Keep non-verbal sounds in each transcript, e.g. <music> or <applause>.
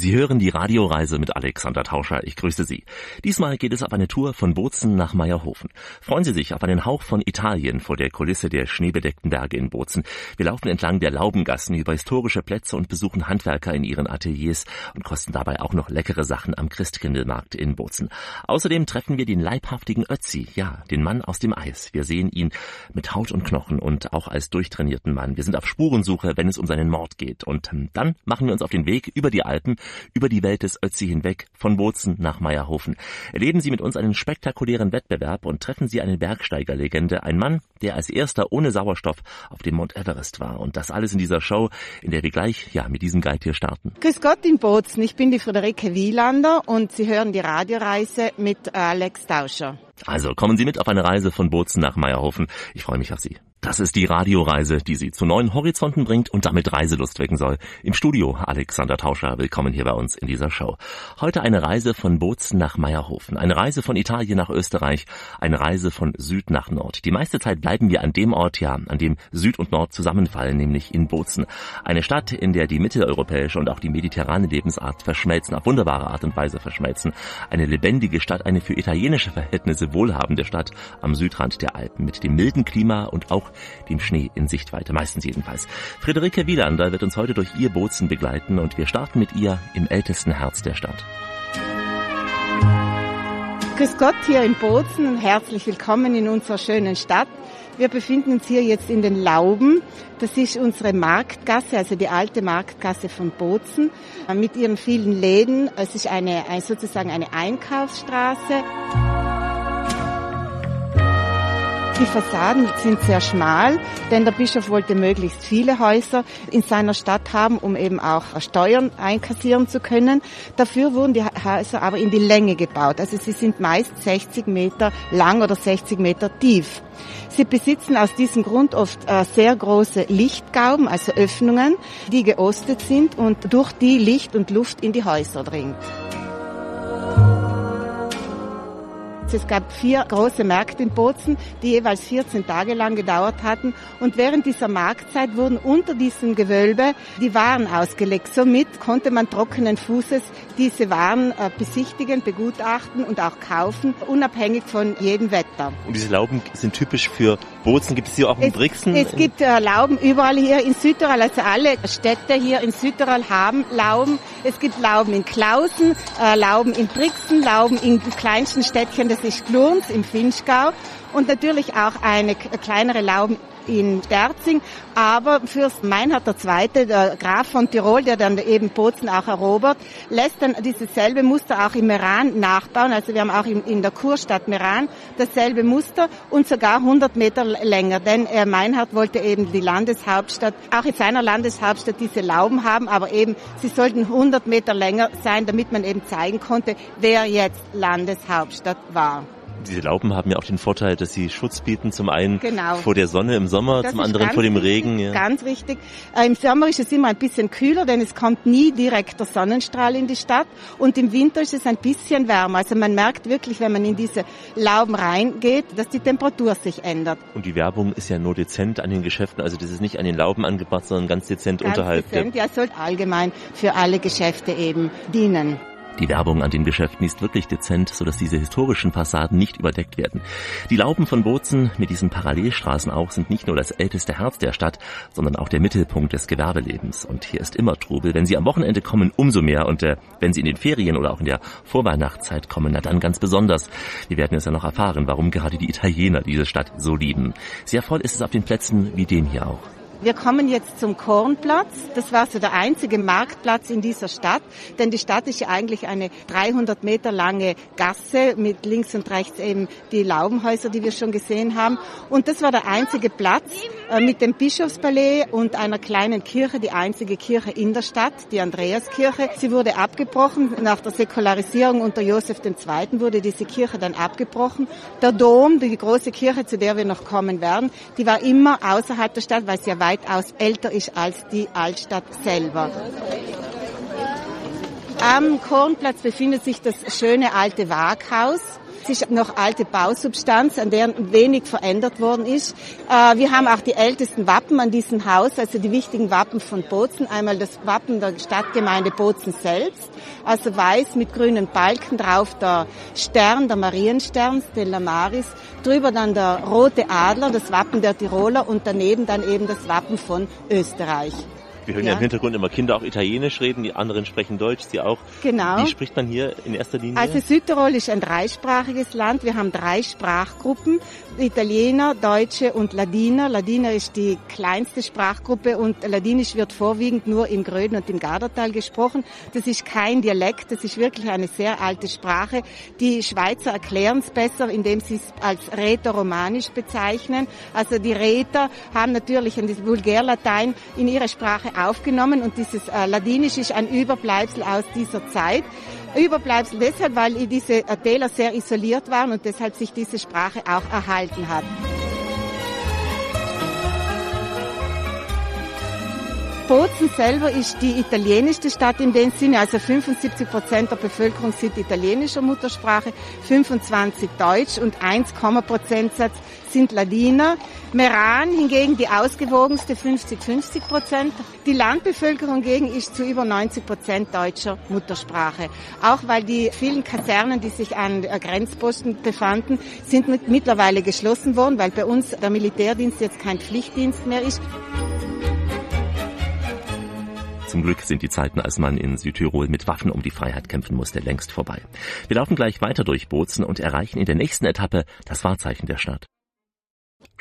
Sie hören die Radioreise mit Alexander Tauscher. Ich grüße Sie. Diesmal geht es auf eine Tour von Bozen nach Meierhofen. Freuen Sie sich auf einen Hauch von Italien vor der Kulisse der schneebedeckten Berge in Bozen. Wir laufen entlang der Laubengassen über historische Plätze und besuchen Handwerker in ihren Ateliers und kosten dabei auch noch leckere Sachen am Christkindlmarkt in Bozen. Außerdem treffen wir den leibhaftigen Ötzi, ja, den Mann aus dem Eis. Wir sehen ihn mit Haut und Knochen und auch als durchtrainierten Mann. Wir sind auf Spurensuche, wenn es um seinen Mord geht. Und hm, dann machen wir uns auf den Weg über die Alpen über die Welt des Ötzi hinweg, von Bozen nach Meierhofen. Erleben Sie mit uns einen spektakulären Wettbewerb und treffen Sie eine Bergsteigerlegende, ein Mann, der als erster ohne Sauerstoff auf dem Mount Everest war. Und das alles in dieser Show, in der wir gleich ja mit diesem Guide hier starten. Grüß Gott in Bozen, ich bin die Friederike Wielander und Sie hören die Radioreise mit Alex Tauscher. Also kommen Sie mit auf eine Reise von Bozen nach Meierhofen. Ich freue mich auf Sie. Das ist die Radioreise, die Sie zu neuen Horizonten bringt und damit Reiselust wecken soll. Im Studio Alexander Tauscher, willkommen hier bei uns in dieser Show. Heute eine Reise von Bozen nach Meierhofen, eine Reise von Italien nach Österreich, eine Reise von Süd nach Nord. Die meiste Zeit bleiben wir an dem Ort, ja, an dem Süd und Nord zusammenfallen, nämlich in Bozen. Eine Stadt, in der die mitteleuropäische und auch die mediterrane Lebensart verschmelzen, auf wunderbare Art und Weise verschmelzen. Eine lebendige Stadt, eine für italienische Verhältnisse wohlhabende Stadt am Südrand der Alpen mit dem milden Klima und auch dem Schnee in Sichtweite, meistens jedenfalls. Friederike Wielander wird uns heute durch ihr Bozen begleiten und wir starten mit ihr im ältesten Herz der Stadt. Grüß Gott hier in Bozen und herzlich willkommen in unserer schönen Stadt. Wir befinden uns hier jetzt in den Lauben. Das ist unsere Marktgasse, also die alte Marktgasse von Bozen mit ihren vielen Läden. Es ist eine, sozusagen eine Einkaufsstraße. Die Fassaden sind sehr schmal, denn der Bischof wollte möglichst viele Häuser in seiner Stadt haben, um eben auch Steuern einkassieren zu können. Dafür wurden die Häuser aber in die Länge gebaut. Also sie sind meist 60 Meter lang oder 60 Meter tief. Sie besitzen aus diesem Grund oft äh, sehr große Lichtgauben, also Öffnungen, die geostet sind und durch die Licht und Luft in die Häuser dringt. Es gab vier große Märkte in Bozen, die jeweils 14 Tage lang gedauert hatten. Und während dieser Marktzeit wurden unter diesem Gewölbe die Waren ausgelegt. Somit konnte man trockenen Fußes diese Waren äh, besichtigen, begutachten und auch kaufen, unabhängig von jedem Wetter. Und diese Lauben sind typisch für Bozen. Gibt es die auch in Brixen? Es gibt äh, Lauben überall hier in Südtirol. Also alle Städte hier in Südtirol haben Lauben. Es gibt Lauben in Klausen, äh, Lauben in Brixen, Lauben in kleinsten Städtchen das ist Glurns im Finchgau und natürlich auch eine kleinere Lauben in Sterzing, aber Fürst Meinhard II., der Graf von Tirol, der dann eben Bozen auch erobert, lässt dann dieses selbe Muster auch im Meran nachbauen. Also wir haben auch in der Kurstadt Meran dasselbe Muster und sogar 100 Meter länger, denn äh, Meinhard wollte eben die Landeshauptstadt, auch in seiner Landeshauptstadt diese Lauben haben, aber eben sie sollten 100 Meter länger sein, damit man eben zeigen konnte, wer jetzt Landeshauptstadt war. Diese Lauben haben ja auch den Vorteil, dass sie Schutz bieten, zum einen genau. vor der Sonne im Sommer, das zum anderen vor dem wichtig, Regen. Ja. Ganz richtig. Äh, Im Sommer ist es immer ein bisschen kühler, denn es kommt nie direkt der Sonnenstrahl in die Stadt. Und im Winter ist es ein bisschen wärmer. Also man merkt wirklich, wenn man in diese Lauben reingeht, dass die Temperatur sich ändert. Und die Werbung ist ja nur dezent an den Geschäften. Also das ist nicht an den Lauben angebracht, sondern ganz dezent ganz unterhalb. Dezent, ja, sollte allgemein für alle Geschäfte eben dienen. Die Werbung an den Geschäften ist wirklich dezent, sodass diese historischen Fassaden nicht überdeckt werden. Die Lauben von Bozen mit diesen Parallelstraßen auch sind nicht nur das älteste Herz der Stadt, sondern auch der Mittelpunkt des Gewerbelebens. Und hier ist immer Trubel. Wenn Sie am Wochenende kommen, umso mehr. Und äh, wenn Sie in den Ferien oder auch in der Vorweihnachtszeit kommen, na dann ganz besonders. Wir werden es ja noch erfahren, warum gerade die Italiener diese Stadt so lieben. Sehr voll ist es auf den Plätzen wie dem hier auch. Wir kommen jetzt zum Kornplatz. Das war so der einzige Marktplatz in dieser Stadt, denn die Stadt ist ja eigentlich eine 300 Meter lange Gasse mit links und rechts eben die Laubenhäuser, die wir schon gesehen haben. Und das war der einzige Platz mit dem Bischofspalais und einer kleinen Kirche, die einzige Kirche in der Stadt, die Andreaskirche. Sie wurde abgebrochen. Nach der Säkularisierung unter Josef II. wurde diese Kirche dann abgebrochen. Der Dom, die große Kirche, zu der wir noch kommen werden, die war immer außerhalb der Stadt, weil sie ja weitaus älter ist als die Altstadt selber. Am Kornplatz befindet sich das schöne alte Waghaus. Es ist noch alte Bausubstanz, an der wenig verändert worden ist. Äh, wir haben auch die ältesten Wappen an diesem Haus, also die wichtigen Wappen von Bozen. Einmal das Wappen der Stadtgemeinde Bozen selbst, also weiß mit grünen Balken drauf der Stern, der Marienstern, Stella Maris. Drüber dann der rote Adler, das Wappen der Tiroler und daneben dann eben das Wappen von Österreich. Wir hören ja. ja. im Hintergrund immer Kinder auch Italienisch reden, die anderen sprechen Deutsch, sie auch. Genau. Wie spricht man hier in erster Linie? Also Südtirol ist ein dreisprachiges Land. Wir haben drei Sprachgruppen. Italiener, Deutsche und Ladiner. Ladiner ist die kleinste Sprachgruppe und Ladinisch wird vorwiegend nur im Gröden und im Gardertal gesprochen. Das ist kein Dialekt, das ist wirklich eine sehr alte Sprache. Die Schweizer erklären es besser, indem sie es als Rätoromanisch bezeichnen. Also die Räter haben natürlich ein Vulgärlatein in ihre Sprache aufgenommen und dieses äh, Ladinisch ist ein Überbleibsel aus dieser Zeit. Überbleibsel deshalb, weil diese Täler sehr isoliert waren und deshalb sich diese Sprache auch erhalten hat. Bozen selber ist die italienischste Stadt in dem Sinne, also 75 Prozent der Bevölkerung sind italienischer Muttersprache, 25 Deutsch und 1, Prozentsatz sind Ladiner. Meran hingegen die ausgewogenste 50-50 Prozent. Die Landbevölkerung hingegen ist zu über 90 Prozent deutscher Muttersprache. Auch weil die vielen Kasernen, die sich an Grenzposten befanden, sind mittlerweile geschlossen worden, weil bei uns der Militärdienst jetzt kein Pflichtdienst mehr ist. Zum Glück sind die Zeiten, als man in Südtirol mit Waffen um die Freiheit kämpfen musste, längst vorbei. Wir laufen gleich weiter durch Bozen und erreichen in der nächsten Etappe das Wahrzeichen der Stadt.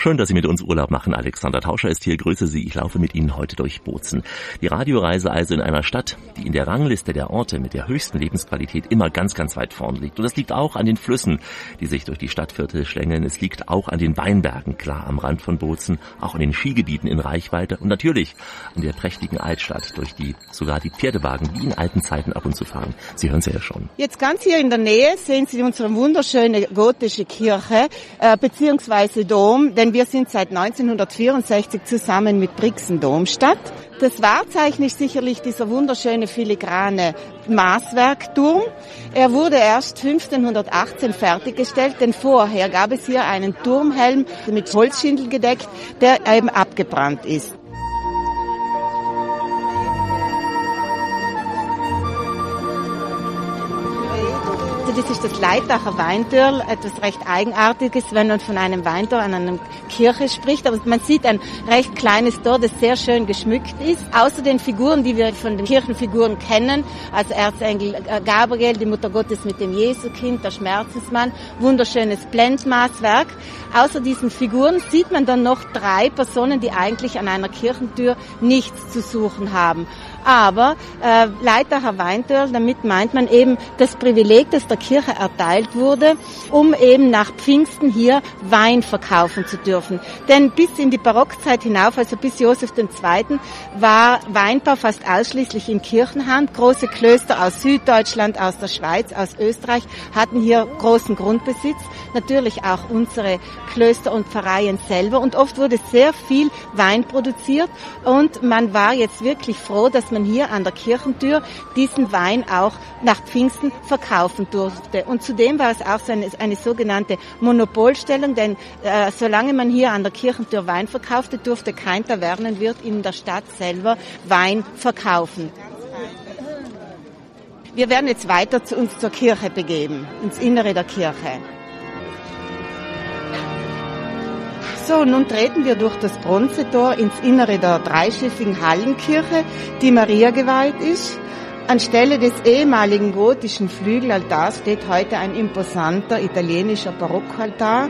Schön, dass Sie mit uns Urlaub machen. Alexander Tauscher ist hier. Grüße Sie. Ich laufe mit Ihnen heute durch Bozen. Die Radioreise also in einer Stadt, die in der Rangliste der Orte mit der höchsten Lebensqualität immer ganz, ganz weit vorn liegt. Und das liegt auch an den Flüssen, die sich durch die Stadtviertel schlängeln. Es liegt auch an den Weinbergen, klar am Rand von Bozen, auch an den Skigebieten in Reichweite und natürlich an der prächtigen Altstadt, durch die sogar die Pferdewagen wie in alten Zeiten ab und zu fahren. Sie hören es ja schon. Jetzt ganz hier in der Nähe sehen Sie unsere wunderschöne gotische Kirche, äh, beziehungsweise Dom, denn wir sind seit 1964 zusammen mit Brixen Domstadt. Das Wahrzeichen ist sicherlich dieser wunderschöne filigrane Maßwerkturm. Er wurde erst 1518 fertiggestellt, denn vorher gab es hier einen Turmhelm mit Holzschindel gedeckt, der eben abgebrannt ist. Das ist das Leitacher Weintürl, etwas recht Eigenartiges, wenn man von einem Weintor an einer Kirche spricht. Aber man sieht ein recht kleines Tor, das sehr schön geschmückt ist. Außer den Figuren, die wir von den Kirchenfiguren kennen, also Erzengel äh, Gabriel, die Mutter Gottes mit dem Jesukind, der Schmerzensmann, wunderschönes Blendmaßwerk. Außer diesen Figuren sieht man dann noch drei Personen, die eigentlich an einer Kirchentür nichts zu suchen haben. Aber äh, Leitacher Weintürl, damit meint man eben das Privileg, das der Kirche erteilt wurde, um eben nach Pfingsten hier Wein verkaufen zu dürfen. Denn bis in die Barockzeit hinauf, also bis Josef II., war Weinbau fast ausschließlich in Kirchenhand. Große Klöster aus Süddeutschland, aus der Schweiz, aus Österreich hatten hier großen Grundbesitz. Natürlich auch unsere Klöster und Pfarreien selber. Und oft wurde sehr viel Wein produziert. Und man war jetzt wirklich froh, dass man hier an der Kirchentür diesen Wein auch nach Pfingsten verkaufen durfte. Und zudem war es auch so eine, eine sogenannte Monopolstellung, denn äh, solange man hier an der Kirchentür Wein verkaufte, durfte kein Tavernenwirt in der Stadt selber Wein verkaufen. Wir werden jetzt weiter zu uns zur Kirche begeben, ins Innere der Kirche. So, nun treten wir durch das Bronzetor ins Innere der dreischiffigen Hallenkirche, die Maria geweiht ist. Anstelle des ehemaligen gotischen Flügelaltars steht heute ein imposanter italienischer Barockaltar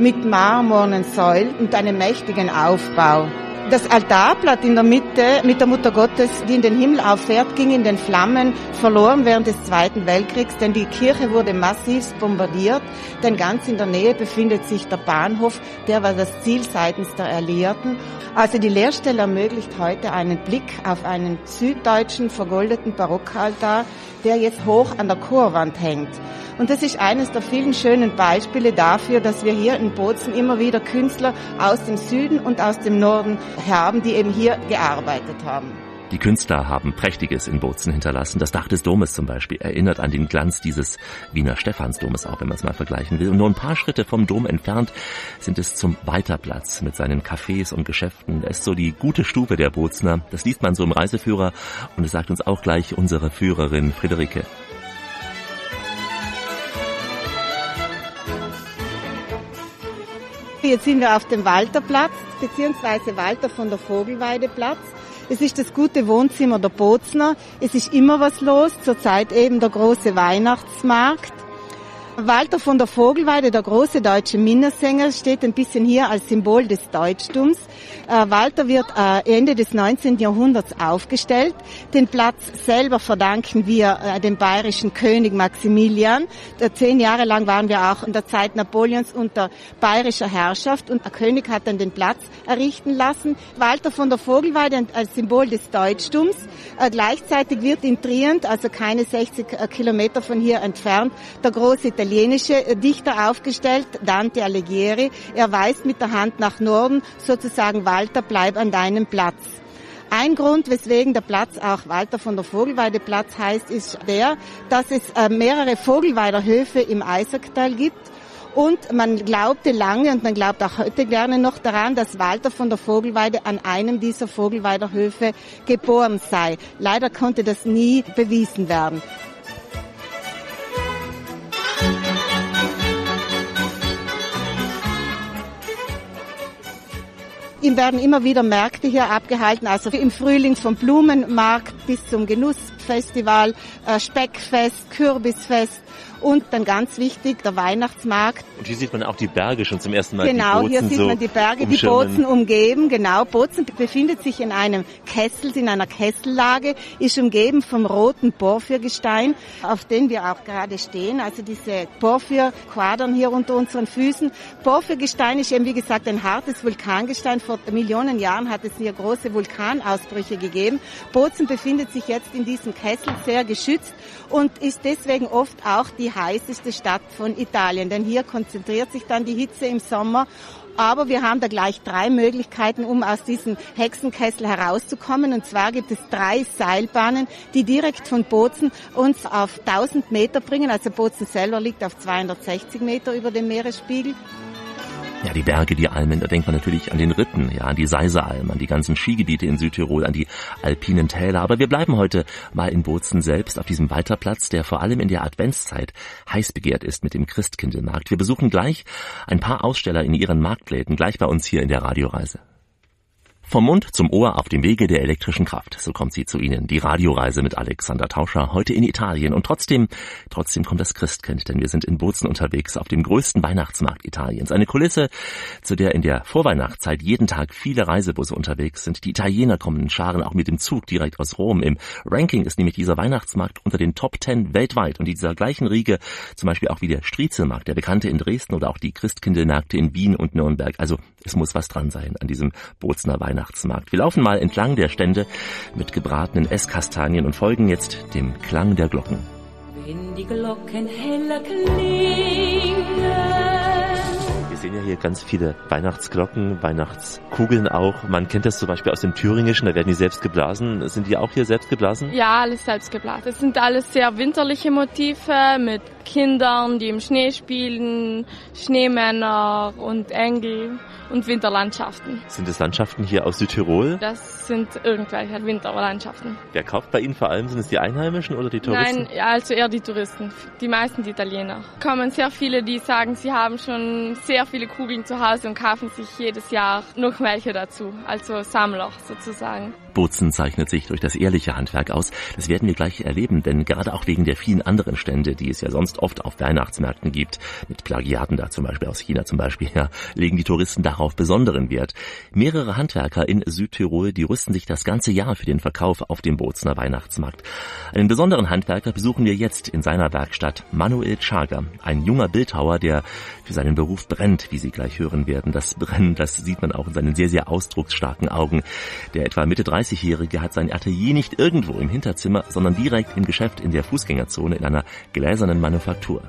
mit marmornen Säulen und einem mächtigen Aufbau. Das Altarblatt in der Mitte mit der Mutter Gottes, die in den Himmel auffährt, ging in den Flammen verloren während des Zweiten Weltkriegs, denn die Kirche wurde massiv bombardiert, denn ganz in der Nähe befindet sich der Bahnhof, der war das Ziel seitens der Alliierten. Also die Lehrstelle ermöglicht heute einen Blick auf einen süddeutschen vergoldeten Barockaltar, der jetzt hoch an der Chorwand hängt. Und das ist eines der vielen schönen Beispiele dafür, dass wir hier in Bozen immer wieder Künstler aus dem Süden und aus dem Norden haben, die eben hier gearbeitet haben. Die Künstler haben Prächtiges in Bozen hinterlassen. Das Dach des Domes zum Beispiel erinnert an den Glanz dieses Wiener Stephansdomes, auch wenn man es mal vergleichen will. Und nur ein paar Schritte vom Dom entfernt sind es zum Weiterplatz mit seinen Cafés und Geschäften. Er ist so die gute Stube der Bozner. Das liest man so im Reiseführer und es sagt uns auch gleich unsere Führerin Friederike. Jetzt sind wir auf dem Walterplatz, beziehungsweise Walter von der Vogelweideplatz. Es ist das gute Wohnzimmer der Bozner. Es ist immer was los, zurzeit eben der große Weihnachtsmarkt. Walter von der Vogelweide, der große deutsche Minnesänger, steht ein bisschen hier als Symbol des Deutschtums. Äh, Walter wird äh, Ende des 19. Jahrhunderts aufgestellt. Den Platz selber verdanken wir äh, dem bayerischen König Maximilian. Zehn Jahre lang waren wir auch in der Zeit Napoleons unter bayerischer Herrschaft und der König hat dann den Platz errichten lassen. Walter von der Vogelweide als Symbol des Deutschtums. Gleichzeitig wird in Trient, also keine 60 Kilometer von hier entfernt, der große italienische Dichter aufgestellt, Dante Alighieri. Er weist mit der Hand nach Norden, sozusagen Walter, bleib an deinem Platz. Ein Grund, weswegen der Platz auch Walter von der Vogelweide Platz heißt, ist der, dass es äh, mehrere Vogelweiderhöfe im Eisacktal gibt. Und man glaubte lange und man glaubt auch heute gerne noch daran, dass Walter von der Vogelweide an einem dieser Vogelweiderhöfe geboren sei. Leider konnte das nie bewiesen werden. Ihm werden immer wieder Märkte hier abgehalten, also im Frühling vom Blumenmarkt bis zum Genussfestival, äh, Speckfest, Kürbisfest und dann ganz wichtig, der Weihnachtsmarkt. Und hier sieht man auch die Berge schon zum ersten Mal. Genau, hier sieht so man die Berge, die Bozen umgeben. Genau, Bozen befindet sich in einem Kessel, in einer Kessellage, ist umgeben vom roten Porphyrgestein, auf dem wir auch gerade stehen. Also diese Porphyrquadern hier unter unseren Füßen. Porphyrgestein ist eben, wie gesagt, ein hartes Vulkangestein. Vor Millionen Jahren hat es hier große Vulkanausbrüche gegeben. Bozen befindet sich jetzt in diesem Kessel sehr geschützt und ist deswegen oft auch die heißeste Stadt von Italien, denn hier konzentriert sich dann die Hitze im Sommer aber wir haben da gleich drei Möglichkeiten, um aus diesem Hexenkessel herauszukommen. Und zwar gibt es drei Seilbahnen, die direkt von Bozen uns auf 1000 Meter bringen. Also Bozen selber liegt auf 260 Meter über dem Meeresspiegel. Ja, die Berge, die Almen, da denkt man natürlich an den Ritten, ja, an die Seisealm, an die ganzen Skigebiete in Südtirol, an die alpinen Täler. Aber wir bleiben heute mal in Bozen selbst auf diesem Weiterplatz, der vor allem in der Adventszeit heiß begehrt ist mit dem Christkindlmarkt. Wir besuchen gleich ein paar Aussteller in ihren Marktpläten, gleich bei uns hier in der Radioreise. Vom Mund zum Ohr auf dem Wege der elektrischen Kraft. So kommt sie zu Ihnen. Die Radioreise mit Alexander Tauscher heute in Italien. Und trotzdem, trotzdem kommt das Christkind, denn wir sind in Bozen unterwegs auf dem größten Weihnachtsmarkt Italiens. Eine Kulisse, zu der in der Vorweihnachtszeit jeden Tag viele Reisebusse unterwegs sind. Die Italiener kommen in Scharen auch mit dem Zug direkt aus Rom. Im Ranking ist nämlich dieser Weihnachtsmarkt unter den Top Ten weltweit. Und dieser gleichen Riege, zum Beispiel auch wie der Striezelmarkt, der bekannte in Dresden oder auch die Christkindlmärkte in Wien und Nürnberg. Also es muss was dran sein an diesem Bozener Weihnachtsmarkt. Weihnachtsmarkt. Wir laufen mal entlang der Stände mit gebratenen Esskastanien und folgen jetzt dem Klang der Glocken. Wenn die Glocken heller klingen. Wir sehen ja hier ganz viele Weihnachtsglocken, Weihnachtskugeln auch. Man kennt das zum Beispiel aus dem Thüringischen, da werden die selbst geblasen. Sind die auch hier selbst geblasen? Ja, alles selbst geblasen. Das sind alles sehr winterliche Motive mit Kindern, die im Schnee spielen, Schneemänner und Engel und Winterlandschaften. Sind es Landschaften hier aus Südtirol? Das sind irgendwelche Winterlandschaften. Wer kauft bei Ihnen vor allem? Sind es die Einheimischen oder die Touristen? Nein, also eher die Touristen. Die meisten die Italiener. Kommen sehr viele, die sagen, sie haben schon sehr viele Kugeln zu Hause und kaufen sich jedes Jahr noch welche dazu. Also Sammler sozusagen. Bozen zeichnet sich durch das ehrliche Handwerk aus. Das werden wir gleich erleben, denn gerade auch wegen der vielen anderen Stände, die es ja sonst oft auf Weihnachtsmärkten gibt, mit Plagiaten da zum Beispiel aus China zum Beispiel, ja, legen die Touristen darauf besonderen Wert. Mehrere Handwerker in Südtirol, die rüsten sich das ganze Jahr für den Verkauf auf dem Bozener Weihnachtsmarkt. Einen besonderen Handwerker besuchen wir jetzt in seiner Werkstatt, Manuel Chager, ein junger Bildhauer, der für seinen Beruf brennt, wie Sie gleich hören werden. Das Brennen, das sieht man auch in seinen sehr, sehr ausdrucksstarken Augen. Der etwa Mitte 30-Jährige hat sein Atelier nicht irgendwo im Hinterzimmer, sondern direkt im Geschäft in der Fußgängerzone in einer gläsernen Manufaktur.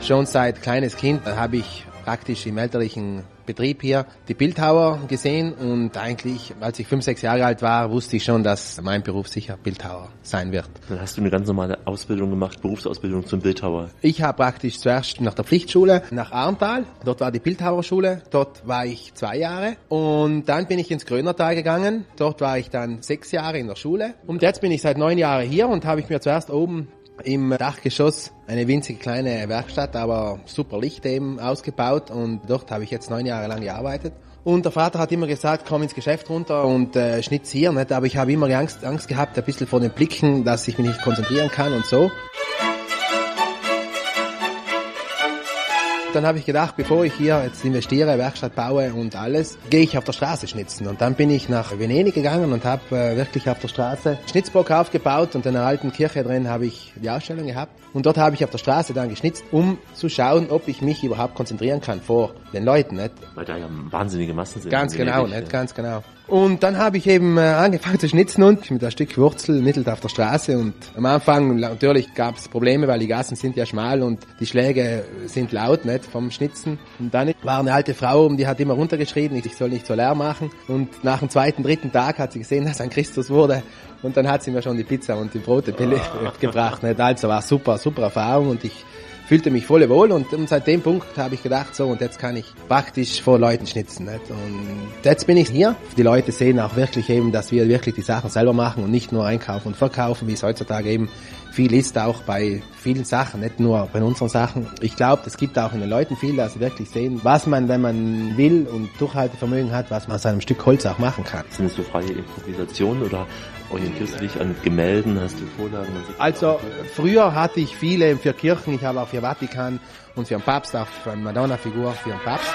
Schon seit kleines Kind habe ich praktisch im elterlichen Betrieb hier die Bildhauer gesehen und eigentlich, als ich fünf, sechs Jahre alt war, wusste ich schon, dass mein Beruf sicher Bildhauer sein wird. Dann hast du eine ganz normale Ausbildung gemacht, Berufsausbildung zum Bildhauer. Ich habe praktisch zuerst nach der Pflichtschule nach Arntal, dort war die Bildhauerschule, dort war ich zwei Jahre und dann bin ich ins Grönertal gegangen, dort war ich dann sechs Jahre in der Schule und jetzt bin ich seit neun Jahren hier und habe ich mir zuerst oben im Dachgeschoss eine winzig kleine Werkstatt, aber super Licht eben ausgebaut und dort habe ich jetzt neun Jahre lang gearbeitet. Und der Vater hat immer gesagt, komm ins Geschäft runter und äh, schnitz hier, nicht? aber ich habe immer Angst, Angst gehabt, ein bisschen vor den Blicken, dass ich mich nicht konzentrieren kann und so. Dann habe ich gedacht, bevor ich hier jetzt investiere, Werkstatt baue und alles, gehe ich auf der Straße schnitzen. Und dann bin ich nach Venedig gegangen und habe äh, wirklich auf der Straße Schnitzbock aufgebaut und in einer alten Kirche drin habe ich die Ausstellung gehabt. Und dort habe ich auf der Straße dann geschnitzt, um zu schauen, ob ich mich überhaupt konzentrieren kann vor den Leuten. Nicht? Weil da ja wahnsinnige Massen sind. Ganz genau, nicht? Ganz genau. Und dann habe ich eben äh, angefangen zu schnitzen und mit ein Stück Wurzel mittelt auf der Straße und am Anfang natürlich gab es Probleme, weil die Gassen sind ja schmal und die Schläge sind laut, nicht, vom Schnitzen. Und dann war eine alte Frau, die hat immer runtergeschrien, ich soll nicht so leer machen. Und nach dem zweiten, dritten Tag hat sie gesehen, dass ein Christus wurde und dann hat sie mir schon die Pizza und die Brote ah. <laughs> gebracht. Nicht? Also war super, super Erfahrung und ich fühlte mich voll wohl und, seit dem Punkt habe ich gedacht, so und jetzt kann ich praktisch vor Leuten schnitzen. Nicht? Und jetzt bin ich hier. Die Leute sehen auch wirklich eben, dass wir wirklich die Sachen selber machen und nicht nur einkaufen und verkaufen, wie es heutzutage eben viel ist, auch bei vielen Sachen, nicht nur bei unseren Sachen. Ich glaube, es gibt auch in den Leuten viel, dass sie wirklich sehen, was man, wenn man will und Durchhaltevermögen hat, was man aus einem Stück Holz auch machen kann. Sind es so freie Improvisationen oder orientierst du dich an Gemälden, hast du Vorlagen? Also früher hatte ich viele für Kirchen, ich habe auch für Vatikan und für den Papst, auch für eine Madonna-Figur für den Papst.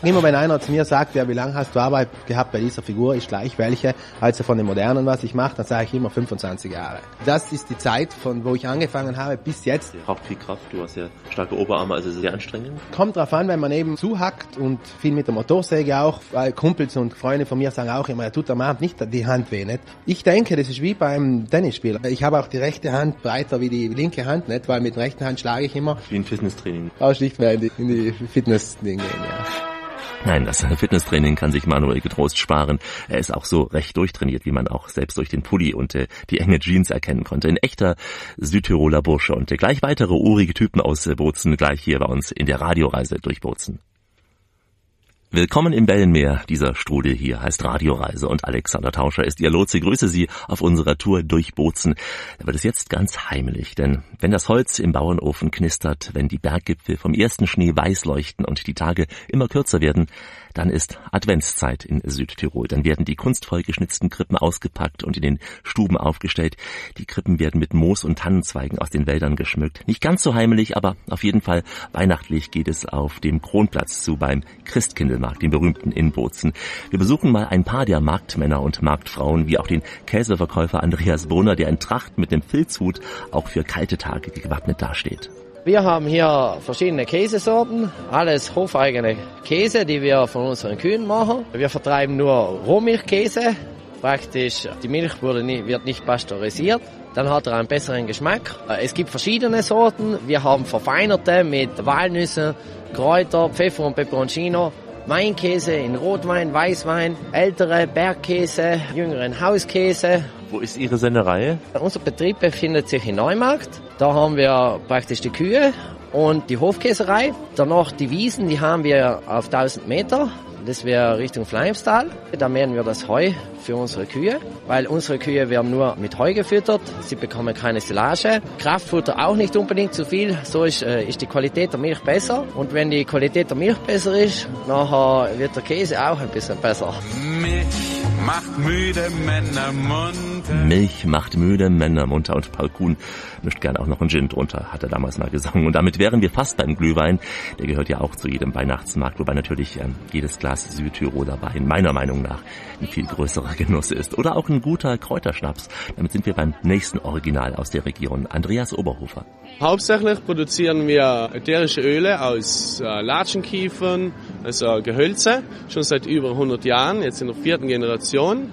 Immer wenn einer zu mir sagt, ja, wie lange hast du Arbeit gehabt bei dieser Figur, ist gleich welche, als von den Modernen, was ich mache, dann sage ich immer 25 Jahre. Das ist die Zeit, von wo ich angefangen habe bis jetzt. Du braucht viel Kraft, du hast ja starke Oberarme, also sehr anstrengend. Kommt drauf an, wenn man eben zuhackt und viel mit der Motorsäge auch, weil Kumpels und Freunde von mir sagen auch immer, er tut am Abend nicht die Hand weh, nicht? Ich denke, das ist wie beim Tennisspiel. Ich habe auch die rechte Hand breiter wie die linke Hand, nicht? Weil mit der rechten Hand schlage ich immer. Wie ein Fitnesstraining. Brauchst nicht mehr in die, in die Fitness-Dinge, ja. Nein, das Fitnesstraining kann sich Manuel getrost sparen. Er ist auch so recht durchtrainiert, wie man auch selbst durch den Pulli und äh, die enge Jeans erkennen konnte. Ein echter Südtiroler Bursche und äh, gleich weitere urige Typen aus äh, Bozen gleich hier bei uns in der Radioreise durch Bozen. Willkommen im Wellenmeer. Dieser Strudel hier heißt Radioreise und Alexander Tauscher ist Ihr Lotse. Grüße Sie auf unserer Tour durch Bozen. Da wird es jetzt ganz heimelig, denn wenn das Holz im Bauernofen knistert, wenn die Berggipfel vom ersten Schnee weiß leuchten und die Tage immer kürzer werden, dann ist Adventszeit in Südtirol. Dann werden die kunstvoll geschnitzten Krippen ausgepackt und in den Stuben aufgestellt. Die Krippen werden mit Moos und Tannenzweigen aus den Wäldern geschmückt. Nicht ganz so heimelig, aber auf jeden Fall weihnachtlich geht es auf dem Kronplatz zu beim Christkindlmarkt, dem berühmten in Bozen. Wir besuchen mal ein paar der Marktmänner und Marktfrauen, wie auch den Käseverkäufer Andreas Brunner, der in Tracht mit dem Filzhut auch für kalte Tage gewappnet dasteht. Wir haben hier verschiedene Käsesorten, alles hofeigene Käse, die wir von unseren Kühen machen. Wir vertreiben nur Rohmilchkäse, praktisch die Milch nie, wird nicht pasteurisiert. Dann hat er einen besseren Geschmack. Es gibt verschiedene Sorten. Wir haben verfeinerte mit Walnüsse, Kräuter, Pfeffer und Peperoncino. Weinkäse in Rotwein, Weißwein, ältere Bergkäse, jüngeren Hauskäse. Wo ist Ihre Sennerei? Unser Betrieb befindet sich in Neumarkt. Da haben wir praktisch die Kühe und die Hofkäserei. Danach die Wiesen, die haben wir auf 1000 Meter. Das wäre Richtung Fleimstal. Da mähen wir das Heu für unsere Kühe, weil unsere Kühe werden nur mit Heu gefüttert. Sie bekommen keine Silage. Kraftfutter auch nicht unbedingt zu viel. So ist, äh, ist die Qualität der Milch besser. Und wenn die Qualität der Milch besser ist, nachher wird der Käse auch ein bisschen besser. Milch macht müde Männer munter. Milch macht müde Männer munter. Und Paul Kuhn mischt gern auch noch einen Gin drunter, hat er damals mal gesungen. Und damit wären wir fast beim Glühwein. Der gehört ja auch zu jedem Weihnachtsmarkt, wobei natürlich ähm, jedes Glas Südtiroler Wein meiner Meinung nach ein viel größerer Genuss ist. Oder auch ein guter Kräuterschnaps. Damit sind wir beim nächsten Original aus der Region. Andreas Oberhofer. Hauptsächlich produzieren wir ätherische Öle aus äh, Latschenkiefern, also Gehölze, schon seit über 100 Jahren, jetzt in der vierten Generation.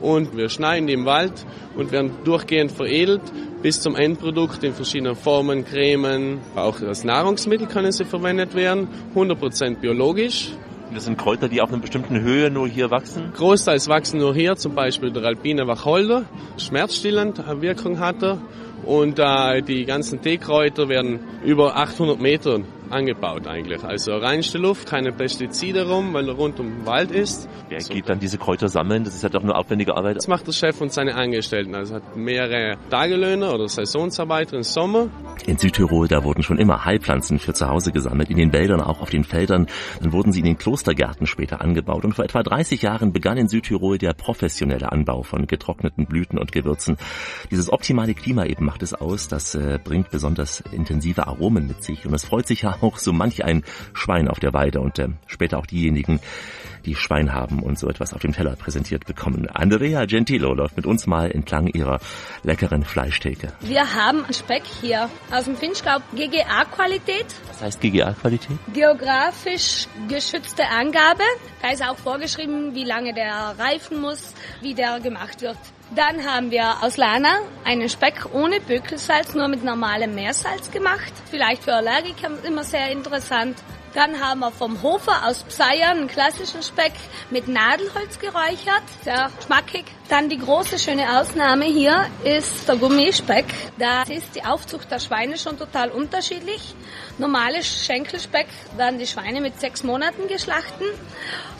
und wir schneiden die im Wald und werden durchgehend veredelt bis zum Endprodukt in verschiedenen Formen, Cremen. Auch als Nahrungsmittel können sie verwendet werden, 100% biologisch. Das sind Kräuter, die auf einer bestimmten Höhe nur hier wachsen? Großteils wachsen nur hier, zum Beispiel der alpine Wacholder, schmerzstillend Wirkung hat er. Und äh, die ganzen Teekräuter werden über 800 Meter angebaut eigentlich. Also reinste Luft, keine Pestizide rum, weil er rund um den Wald ist. Wer geht dann diese Kräuter sammeln? Das ist ja doch nur aufwendige Arbeit. Das macht der Chef und seine Angestellten. Also hat mehrere Tagelöhner oder Saisonsarbeiter im Sommer. In Südtirol, da wurden schon immer Heilpflanzen für zu Hause gesammelt. In den Wäldern, auch auf den Feldern. Dann wurden sie in den Klostergärten später angebaut. Und vor etwa 30 Jahren begann in Südtirol der professionelle Anbau von getrockneten Blüten und Gewürzen. Dieses optimale Klima eben macht es aus. Das äh, bringt besonders intensive Aromen mit sich. Und es freut sich ja auch so manch ein Schwein auf der Weide und äh, später auch diejenigen, die Schwein haben und so etwas auf dem Teller präsentiert bekommen. Andrea Gentilo läuft mit uns mal entlang ihrer leckeren Fleischtheke. Wir haben Speck hier aus dem Finchgau GGA-Qualität. Was heißt GGA-Qualität? Geografisch geschützte Angabe. Da ist auch vorgeschrieben, wie lange der reifen muss, wie der gemacht wird. Dann haben wir aus Lana einen Speck ohne Bökelsalz, nur mit normalem Meersalz gemacht. Vielleicht für Allergiker immer sehr interessant. Dann haben wir vom Hofer aus Pseier einen klassischen Speck mit Nadelholz geräuchert, sehr schmackig. Dann die große schöne Ausnahme hier ist der Gourmet-Speck. Da ist die Aufzucht der Schweine schon total unterschiedlich. Normale Schenkelspeck werden die Schweine mit sechs Monaten geschlachten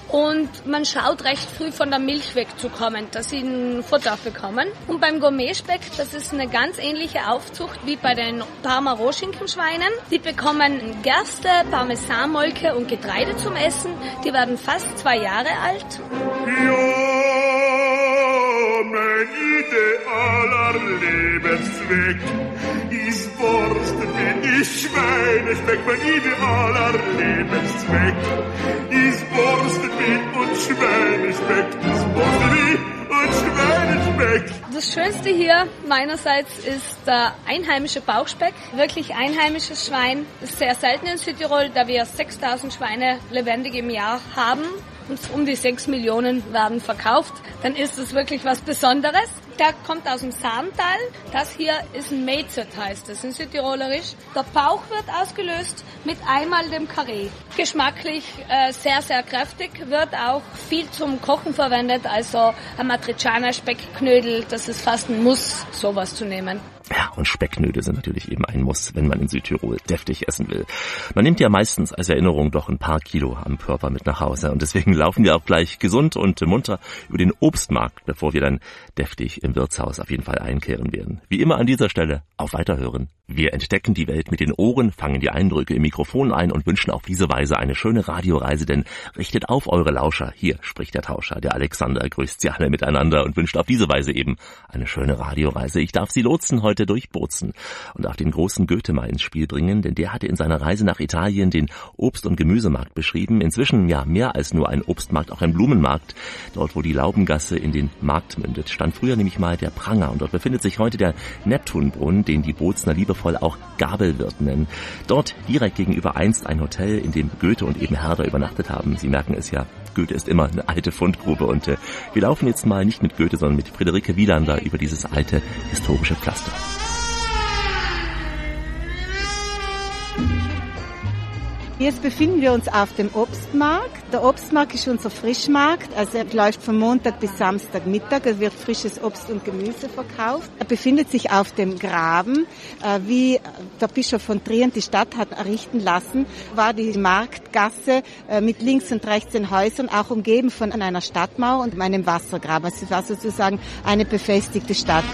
und man schaut recht früh von der Milch wegzukommen, dass sie ein Futter bekommen. Und beim Gourmet-Speck, das ist eine ganz ähnliche Aufzucht wie bei den Parma-Rohschinkenschweinen. Die bekommen Gerste, Parmesanmolke und Getreide zum Essen. Die werden fast zwei Jahre alt. Ja, mein idealer Lebenszweck ist Wurst, denn ich Schweinespeck, mein idealer Lebenszweck ist Wurst, und Schweinespeck, ist Wurst, und Schweinespeck. Das Schönste hier meinerseits ist der einheimische Bauchspeck. Wirklich einheimisches Schwein. Ist sehr selten in Südtirol, da wir 6000 Schweine lebendig im Jahr haben und um die 6 Millionen werden verkauft. Dann ist es wirklich was Besonderes. Der kommt aus dem Saartal. Das hier ist ein Meizet, heißt es in Südtirolerisch. Der Bauch wird ausgelöst mit einmal dem Karree. Geschmacklich äh, sehr, sehr kräftig, wird auch viel zum Kochen verwendet. Also ein Matriciana Speckknödel, das ist fast ein Muss, sowas zu nehmen. Ja, und Specknödel sind natürlich eben ein Muss, wenn man in Südtirol deftig essen will. Man nimmt ja meistens als Erinnerung doch ein paar Kilo am Körper mit nach Hause und deswegen <laughs> laufen wir auch gleich gesund und munter über den Obstmarkt, bevor wir dann deftig im Wirtshaus auf jeden Fall einkehren werden. Wie immer an dieser Stelle auf Weiterhören. Wir entdecken die Welt mit den Ohren, fangen die Eindrücke im Mikrofon ein und wünschen auf diese Weise eine schöne Radioreise, denn richtet auf eure Lauscher. Hier spricht der Tauscher, der Alexander grüßt sie alle miteinander und wünscht auf diese Weise eben eine schöne Radioreise. Ich darf sie lotsen heute durch Bozen und auch den großen Goethe mal ins Spiel bringen, denn der hatte in seiner Reise nach Italien den Obst- und Gemüsemarkt beschrieben. Inzwischen ja mehr als nur ein Obstmarkt, auch ein Blumenmarkt. Dort, wo die Laubengasse in den Markt mündet, stand früher nämlich mal der Pranger und dort befindet sich heute der Neptunbrunnen, den die Bozner liebevoll auch Gabelwirt nennen. Dort direkt gegenüber einst ein Hotel, in dem Goethe und eben Herder übernachtet haben. Sie merken es ja, Goethe ist immer eine alte Fundgrube und äh, wir laufen jetzt mal nicht mit Goethe, sondern mit Friederike Wielander über dieses alte historische Pflaster. Jetzt befinden wir uns auf dem Obstmarkt. Der Obstmarkt ist unser Frischmarkt, also er läuft von Montag bis Samstagmittag. Es wird frisches Obst und Gemüse verkauft. Er befindet sich auf dem Graben, äh, wie der Bischof von Trient die Stadt hat errichten lassen, war die Marktgasse äh, mit links und rechts den Häusern auch umgeben von einer Stadtmauer und einem Wassergraben. Also es war sozusagen eine befestigte Stadt.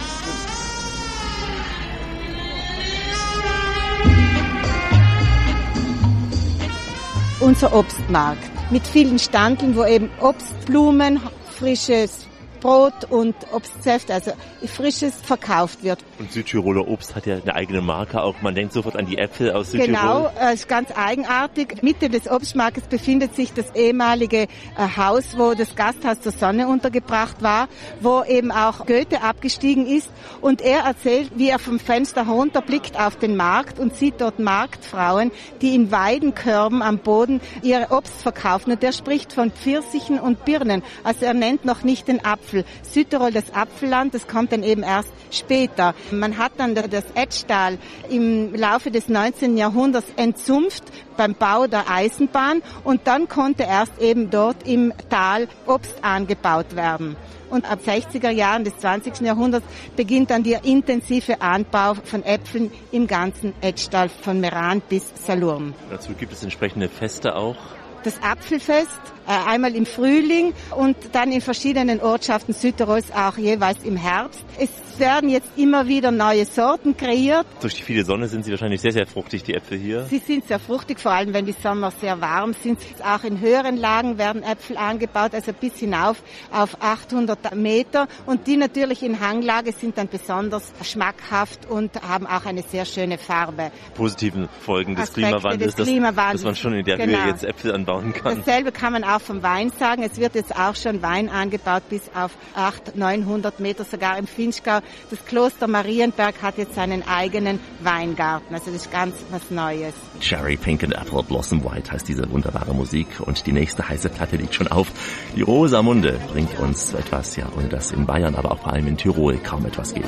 Unser Obstmarkt. Mit vielen Standeln, wo eben Obst, Blumen, frisches Brot und Obstsäfte, also frisches verkauft wird. Und Südtiroler Obst hat ja eine eigene Marke auch. Man denkt sofort an die Äpfel aus Südtirol. Genau, äh, ist ganz eigenartig. Mitte des Obstmarktes befindet sich das ehemalige äh, Haus, wo das Gasthaus der Sonne untergebracht war, wo eben auch Goethe abgestiegen ist. Und er erzählt, wie er vom Fenster runterblickt auf den Markt und sieht dort Marktfrauen, die in Weidenkörben am Boden ihr Obst verkaufen. Und der spricht von Pfirsichen und Birnen. Also er nennt noch nicht den Apfel Apfel. Südtirol, das Apfelland, das kommt dann eben erst später. Man hat dann das Etschtal im Laufe des 19. Jahrhunderts entzumpft beim Bau der Eisenbahn und dann konnte erst eben dort im Tal Obst angebaut werden. Und ab 60er Jahren des 20. Jahrhunderts beginnt dann der intensive Anbau von Äpfeln im ganzen Etschtal von Meran bis Salurm. Dazu gibt es entsprechende Feste auch das Apfelfest, äh, einmal im Frühling und dann in verschiedenen Ortschaften Südtirols auch jeweils im Herbst. Es werden jetzt immer wieder neue Sorten kreiert. Durch die viele Sonne sind sie wahrscheinlich sehr, sehr fruchtig, die Äpfel hier. Sie sind sehr fruchtig, vor allem wenn die Sommer sehr warm sind. Auch in höheren Lagen werden Äpfel angebaut, also bis hinauf auf 800 Meter. Und die natürlich in Hanglage sind dann besonders schmackhaft und haben auch eine sehr schöne Farbe. Positiven Folgen des Aspekte Klimawandels, des Klimawandels. Dass, dass man schon in der genau. Höhe jetzt Äpfel anbauen kann. Dasselbe kann man auch vom Wein sagen. Es wird jetzt auch schon Wein angebaut bis auf 800, 900 Meter, sogar im Finchgau. Das Kloster Marienberg hat jetzt seinen eigenen Weingarten. Also das ist ganz was Neues. Cherry Pink and Apple Blossom White heißt diese wunderbare Musik und die nächste heiße Platte liegt schon auf. Die Rosamunde bringt uns etwas, ja, ohne dass in Bayern, aber auch vor allem in Tirol kaum etwas geht.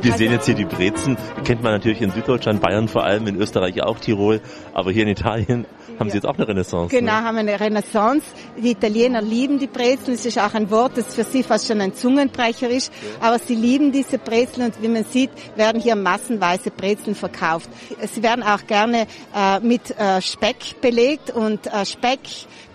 Wir sehen jetzt hier die Brezen, die kennt man natürlich in Süddeutschland, Bayern vor allem, in Österreich auch, Tirol, aber hier in Italien haben Sie jetzt auch eine Renaissance. Genau, ne? haben eine Renaissance. Die Italiener lieben die Brezeln. Es ist auch ein Wort, das für sie fast schon ein Zungenbrecher ist. Aber sie lieben diese Brezeln und wie man sieht, werden hier massenweise Brezeln verkauft. Sie werden auch gerne äh, mit äh, Speck belegt und äh, Speck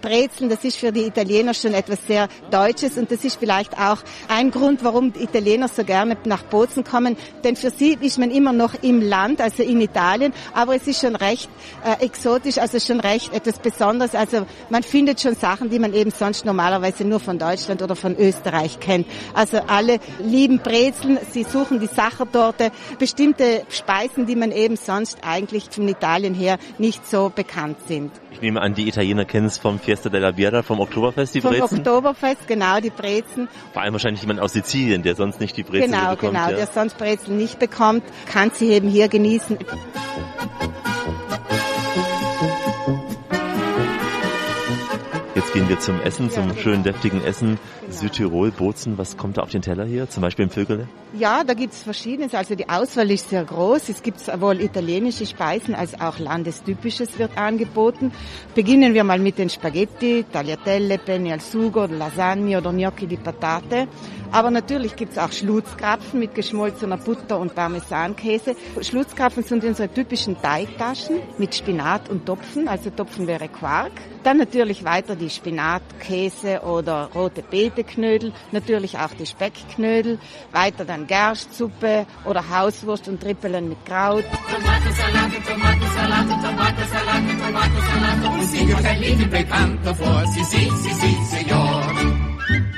Brezeln, das ist für die Italiener schon etwas sehr Deutsches. Und das ist vielleicht auch ein Grund, warum Italiener so gerne nach Bozen kommen, denn für sie ist man immer noch im Land, also in Italien, aber es ist schon recht äh, exotisch, also schon recht etwas Besonderes, also man findet schon Sachen, die man eben sonst normalerweise nur von Deutschland oder von Österreich kennt. Also alle lieben Brezeln, sie suchen die Sachertorte, bestimmte Speisen, die man eben sonst eigentlich von Italien her nicht so bekannt sind. Ich nehme an, die Italiener kennen es vom Fiesta della Biera, vom Oktoberfest, die Vom Brezen. Oktoberfest, genau, die Brezen. Vor allem wahrscheinlich jemand aus Sizilien, der sonst nicht die Brezen Genau, bekommt. genau, ja. der sonst Brezel nicht bekommt, kann sie eben hier genießen. Gehen wir zum Essen, zum schönen deftigen Essen. Südtirol, Bozen, was kommt da auf den Teller hier? Zum Beispiel im Vögele? Ja, da gibt's Verschiedenes. Also die Auswahl ist sehr groß. Es gibt sowohl italienische Speisen als auch landestypisches wird angeboten. Beginnen wir mal mit den Spaghetti, Tagliatelle, Penne al Sugo, Lasagne oder Gnocchi di Patate. Aber natürlich gibt's auch Schlutzkrapfen mit geschmolzener Butter und Parmesankäse. Schlutzkrapfen sind unsere typischen Teigtaschen mit Spinat und Topfen. Also Topfen wäre Quark. Dann natürlich weiter die Spinatkäse oder rote Beeteknödel. Natürlich auch die Speckknödel. Weiter dann Gerstsuppe oder Hauswurst und Trippeln mit Kraut. Tomatensalate, Tomatensalate, Tomatensalate, Tomatensalate. Und sie gefällt Ihnen bekannt davor. Sie, sie, sie, sie, Senor.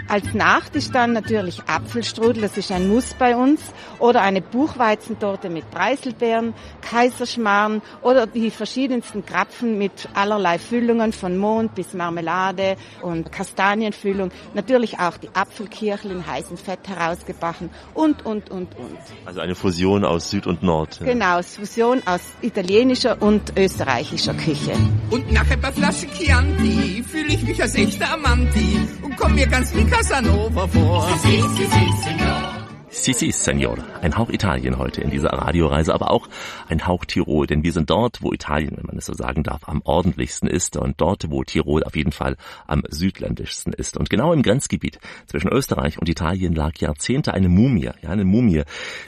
Als Nachtisch dann natürlich Apfelstrudel, das ist ein Muss bei uns, oder eine Buchweizentorte mit Preiselbeeren, Kaiserschmarrn oder die verschiedensten Krapfen mit allerlei Füllungen von Mond bis Marmelade und Kastanienfüllung. Natürlich auch die Apfelkirchel in heißem Fett herausgebacken und, und, und, und. Also eine Fusion aus Süd und Nord. ja. Genau, Fusion aus italienischer und österreichischer Küche. Und nachher bei Flasche Chianti fühle ich mich als echter Amanti und komm mir ganz wie Casanova vor. Sie, sie, sie, Senor. Sisi, Senor. Ein Hauch Italien heute in dieser Radioreise, aber auch ein Hauch Tirol, denn wir sind dort, wo Italien, wenn man es so sagen darf, am ordentlichsten ist und dort, wo Tirol auf jeden Fall am südländischsten ist. Und genau im Grenzgebiet zwischen Österreich und Italien lag Jahrzehnte eine Mumie, ja, eine Mumie,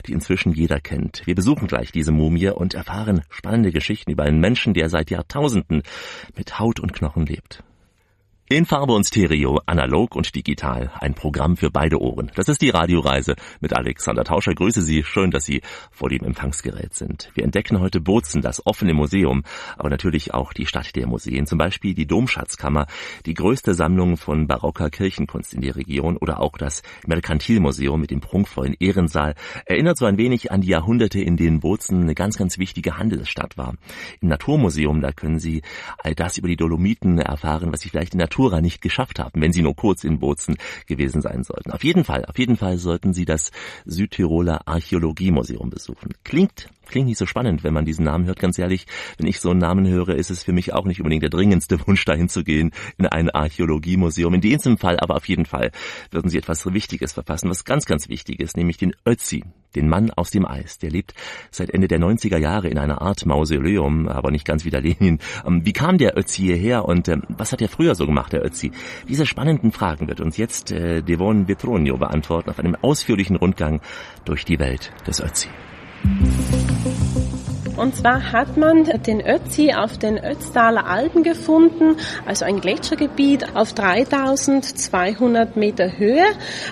die inzwischen jeder kennt. Wir besuchen gleich diese Mumie und erfahren spannende Geschichten über einen Menschen, der seit Jahrtausenden mit Haut und Knochen lebt. In Farbe und Stereo, analog und digital, ein Programm für beide Ohren. Das ist die Radioreise mit Alexander Tauscher. Grüße Sie, schön, dass Sie vor dem Empfangsgerät sind. Wir entdecken heute Bozen, das offene Museum, aber natürlich auch die Stadt der Museen, zum Beispiel die Domschatzkammer, die größte Sammlung von barocker Kirchenkunst in der Region oder auch das Merkantilmuseum mit dem prunkvollen Ehrensaal, erinnert so ein wenig an die Jahrhunderte, in denen Bozen eine ganz, ganz wichtige Handelsstadt war. Im Naturmuseum, da können Sie all das über die Dolomiten erfahren, was Sie vielleicht in der Tourer nicht geschafft haben, wenn sie nur kurz in Bozen gewesen sein sollten. Auf jeden Fall, auf jeden Fall sollten sie das Südtiroler Archäologiemuseum besuchen. Klingt Klingt nicht so spannend, wenn man diesen Namen hört. Ganz ehrlich, wenn ich so einen Namen höre, ist es für mich auch nicht unbedingt der dringendste <laughs> Wunsch, dahin zu gehen in ein Archäologiemuseum. In diesem Fall aber auf jeden Fall würden Sie etwas Wichtiges verpassen, was ganz, ganz wichtig ist, nämlich den Ötzi, den Mann aus dem Eis. Der lebt seit Ende der 90er Jahre in einer Art Mausoleum, aber nicht ganz wie der Lenin. Ähm, wie kam der Ötzi hierher und ähm, was hat er früher so gemacht, der Ötzi? Diese spannenden Fragen wird uns jetzt äh, Devon Vetronio beantworten auf einem ausführlichen Rundgang durch die Welt des Ötzi. Und zwar hat man den Ötzi auf den Ötztaler Alpen gefunden, also ein Gletschergebiet auf 3200 Meter Höhe.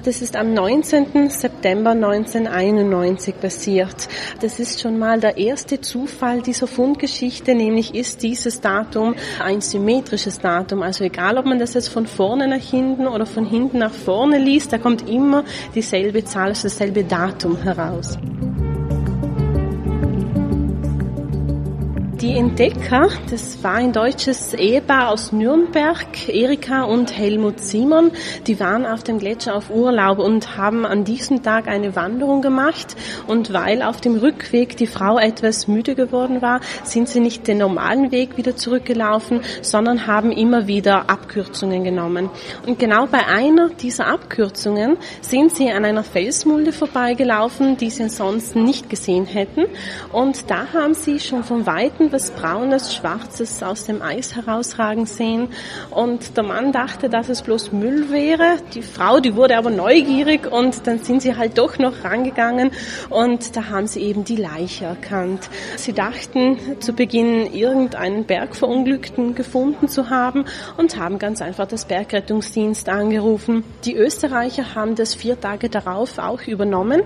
Das ist am 19. September 1991 passiert. Das ist schon mal der erste Zufall dieser Fundgeschichte, nämlich ist dieses Datum ein symmetrisches Datum. Also egal, ob man das jetzt von vorne nach hinten oder von hinten nach vorne liest, da kommt immer dieselbe Zahl, also dasselbe Datum heraus. Die Entdecker, das war ein deutsches Ehepaar aus Nürnberg, Erika und Helmut Simon, die waren auf dem Gletscher auf Urlaub und haben an diesem Tag eine Wanderung gemacht. Und weil auf dem Rückweg die Frau etwas müde geworden war, sind sie nicht den normalen Weg wieder zurückgelaufen, sondern haben immer wieder Abkürzungen genommen. Und genau bei einer dieser Abkürzungen sind sie an einer Felsmulde vorbeigelaufen, die sie ansonsten nicht gesehen hätten. Und da haben sie schon von Weitem was Braunes, Schwarzes aus dem Eis herausragen sehen. Und der Mann dachte, dass es bloß Müll wäre. Die Frau, die wurde aber neugierig und dann sind sie halt doch noch rangegangen und da haben sie eben die Leiche erkannt. Sie dachten zu Beginn irgendeinen Bergverunglückten gefunden zu haben und haben ganz einfach das Bergrettungsdienst angerufen. Die Österreicher haben das vier Tage darauf auch übernommen.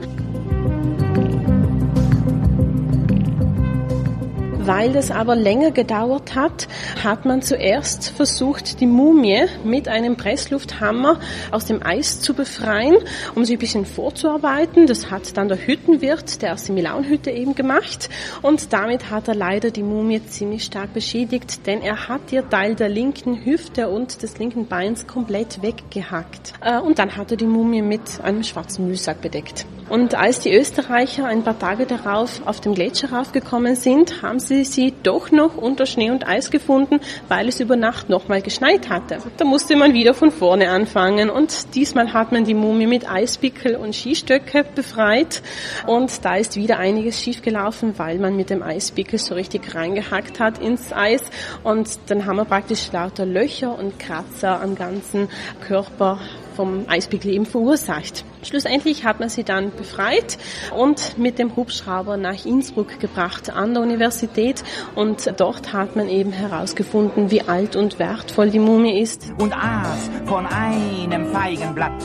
Weil das aber länger gedauert hat, hat man zuerst versucht, die Mumie mit einem Presslufthammer aus dem Eis zu befreien, um sie ein bisschen vorzuarbeiten. Das hat dann der Hüttenwirt der Assimilaunhütte eben gemacht und damit hat er leider die Mumie ziemlich stark beschädigt, denn er hat ihr Teil der linken Hüfte und des linken Beins komplett weggehackt. Äh, und dann hat er die Mumie mit einem schwarzen Müllsack bedeckt. Und als die Österreicher ein paar Tage darauf auf dem Gletscher raufgekommen sind, haben sie sie doch noch unter Schnee und Eis gefunden, weil es über Nacht nochmal geschneit hatte. Da musste man wieder von vorne anfangen. Und diesmal hat man die Mumie mit Eispickel und Skistöcke befreit. Und da ist wieder einiges schiefgelaufen, weil man mit dem Eispickel so richtig reingehackt hat ins Eis. Und dann haben wir praktisch lauter Löcher und Kratzer am ganzen Körper vom Eispickel eben verursacht. Schlussendlich hat man sie dann befreit und mit dem Hubschrauber nach Innsbruck gebracht an der Universität und dort hat man eben herausgefunden, wie alt und wertvoll die Mumie ist. Und aß von einem Feigenblatt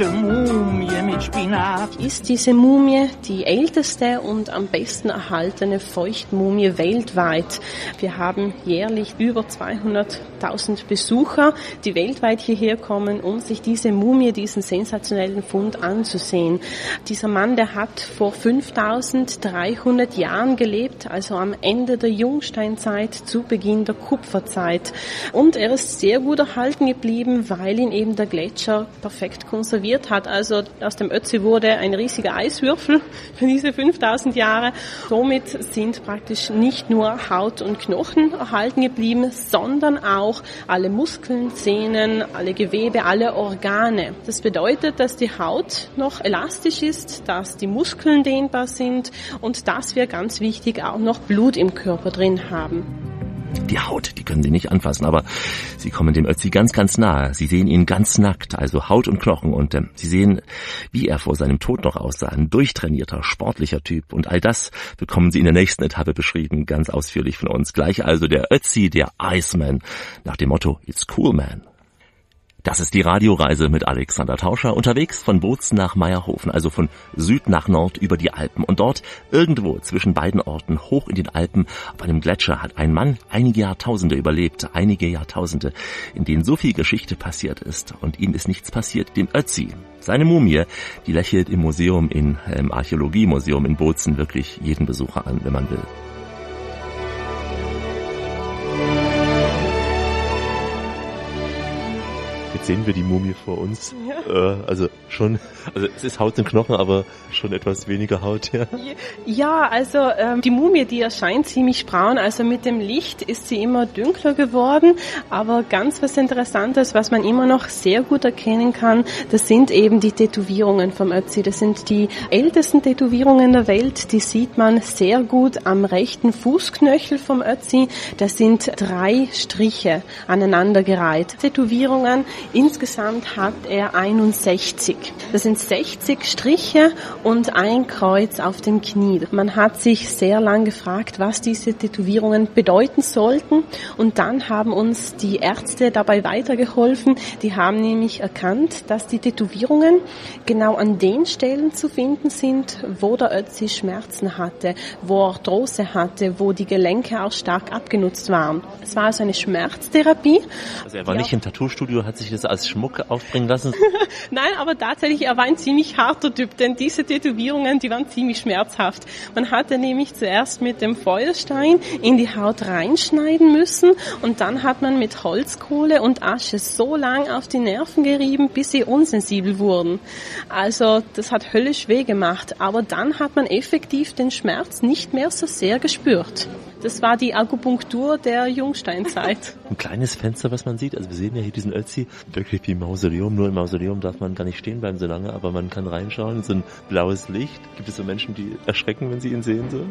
gehackte Mumie mit Spinat. Ist diese Mumie die älteste und am besten erhaltene Feuchtmumie weltweit. Wir haben jährlich über 200.000 Besucher, die weltweit hierher kommen, um sich diese Mumie, diesen sensationellen Fund anzusehen. Dieser Mann, der hat vor 5300 Jahren gelebt, also am Ende der Jungsteinzeit zu Beginn der Kupferzeit. Und er ist sehr gut erhalten geblieben, weil ihn eben der Gletscher perfekt konserviert hat. Also aus dem Ötzi wurde ein riesiger Eiswürfel <laughs> für diese 5000 Jahre. Somit sind praktisch nicht nur Haut und Knochen erhalten geblieben, sondern auch alle Muskeln, Zähnen, alle Gewebe, alle Organe. Das bedeutet, dass die Haut noch elastisch ist, dass die Muskeln dehnbar sind und dass wir ganz wichtig auch noch Blut im Körper drin haben. Die Haut, die können Sie nicht anfassen, aber Sie kommen dem Ötzi ganz, ganz nahe. Sie sehen ihn ganz nackt, also Haut und Knochen und äh, Sie sehen, wie er vor seinem Tod noch aussah. Ein durchtrainierter, sportlicher Typ. Und all das bekommen Sie in der nächsten Etappe beschrieben, ganz ausführlich von uns. Gleich also der Ötzi, der Iceman, nach dem Motto, it's cool man. Das ist die Radioreise mit Alexander Tauscher, unterwegs von Bozen nach Meierhofen, also von Süd nach Nord über die Alpen. Und dort, irgendwo zwischen beiden Orten, hoch in den Alpen, auf einem Gletscher, hat ein Mann einige Jahrtausende überlebt, einige Jahrtausende, in denen so viel Geschichte passiert ist. Und ihm ist nichts passiert, dem Ötzi. Seine Mumie, die lächelt im Museum, in, im Archäologiemuseum in Bozen wirklich jeden Besucher an, wenn man will. Jetzt sehen wir die Mumie vor uns. Ja. Äh, also schon, also es ist Haut und Knochen, aber schon etwas weniger Haut, ja. Ja, also ähm, die Mumie, die erscheint ziemlich braun. Also mit dem Licht ist sie immer dunkler geworden. Aber ganz was Interessantes, was man immer noch sehr gut erkennen kann, das sind eben die Tätowierungen vom Ötzi. Das sind die ältesten Tätowierungen der Welt. Die sieht man sehr gut am rechten Fußknöchel vom Ötzi. Das sind drei Striche aneinandergereiht. Tätowierungen Insgesamt hat er 61. Das sind 60 Striche und ein Kreuz auf dem Knie. Man hat sich sehr lang gefragt, was diese Tätowierungen bedeuten sollten und dann haben uns die Ärzte dabei weitergeholfen. Die haben nämlich erkannt, dass die Tätowierungen genau an den Stellen zu finden sind, wo der Ötzi Schmerzen hatte, wo er Arthrose hatte, wo die Gelenke auch stark abgenutzt waren. Es war also eine Schmerztherapie. Also er war nicht im Tattoo-Studio, hat sich das als Schmuck aufbringen lassen? <laughs> Nein, aber tatsächlich, er war ein ziemlich harter Typ, denn diese Tätowierungen, die waren ziemlich schmerzhaft. Man hatte nämlich zuerst mit dem Feuerstein in die Haut reinschneiden müssen und dann hat man mit Holzkohle und Asche so lang auf die Nerven gerieben, bis sie unsensibel wurden. Also das hat höllisch weh gemacht, aber dann hat man effektiv den Schmerz nicht mehr so sehr gespürt. Das war die Akupunktur der Jungsteinzeit. <laughs> Ein kleines Fenster, was man sieht. Also wir sehen ja hier diesen Ötzi, wirklich wie Mausoleum. Nur im Mausoleum darf man gar nicht stehen bleiben so lange, aber man kann reinschauen. So ein blaues Licht. Gibt es so Menschen, die erschrecken, wenn sie ihn sehen? So,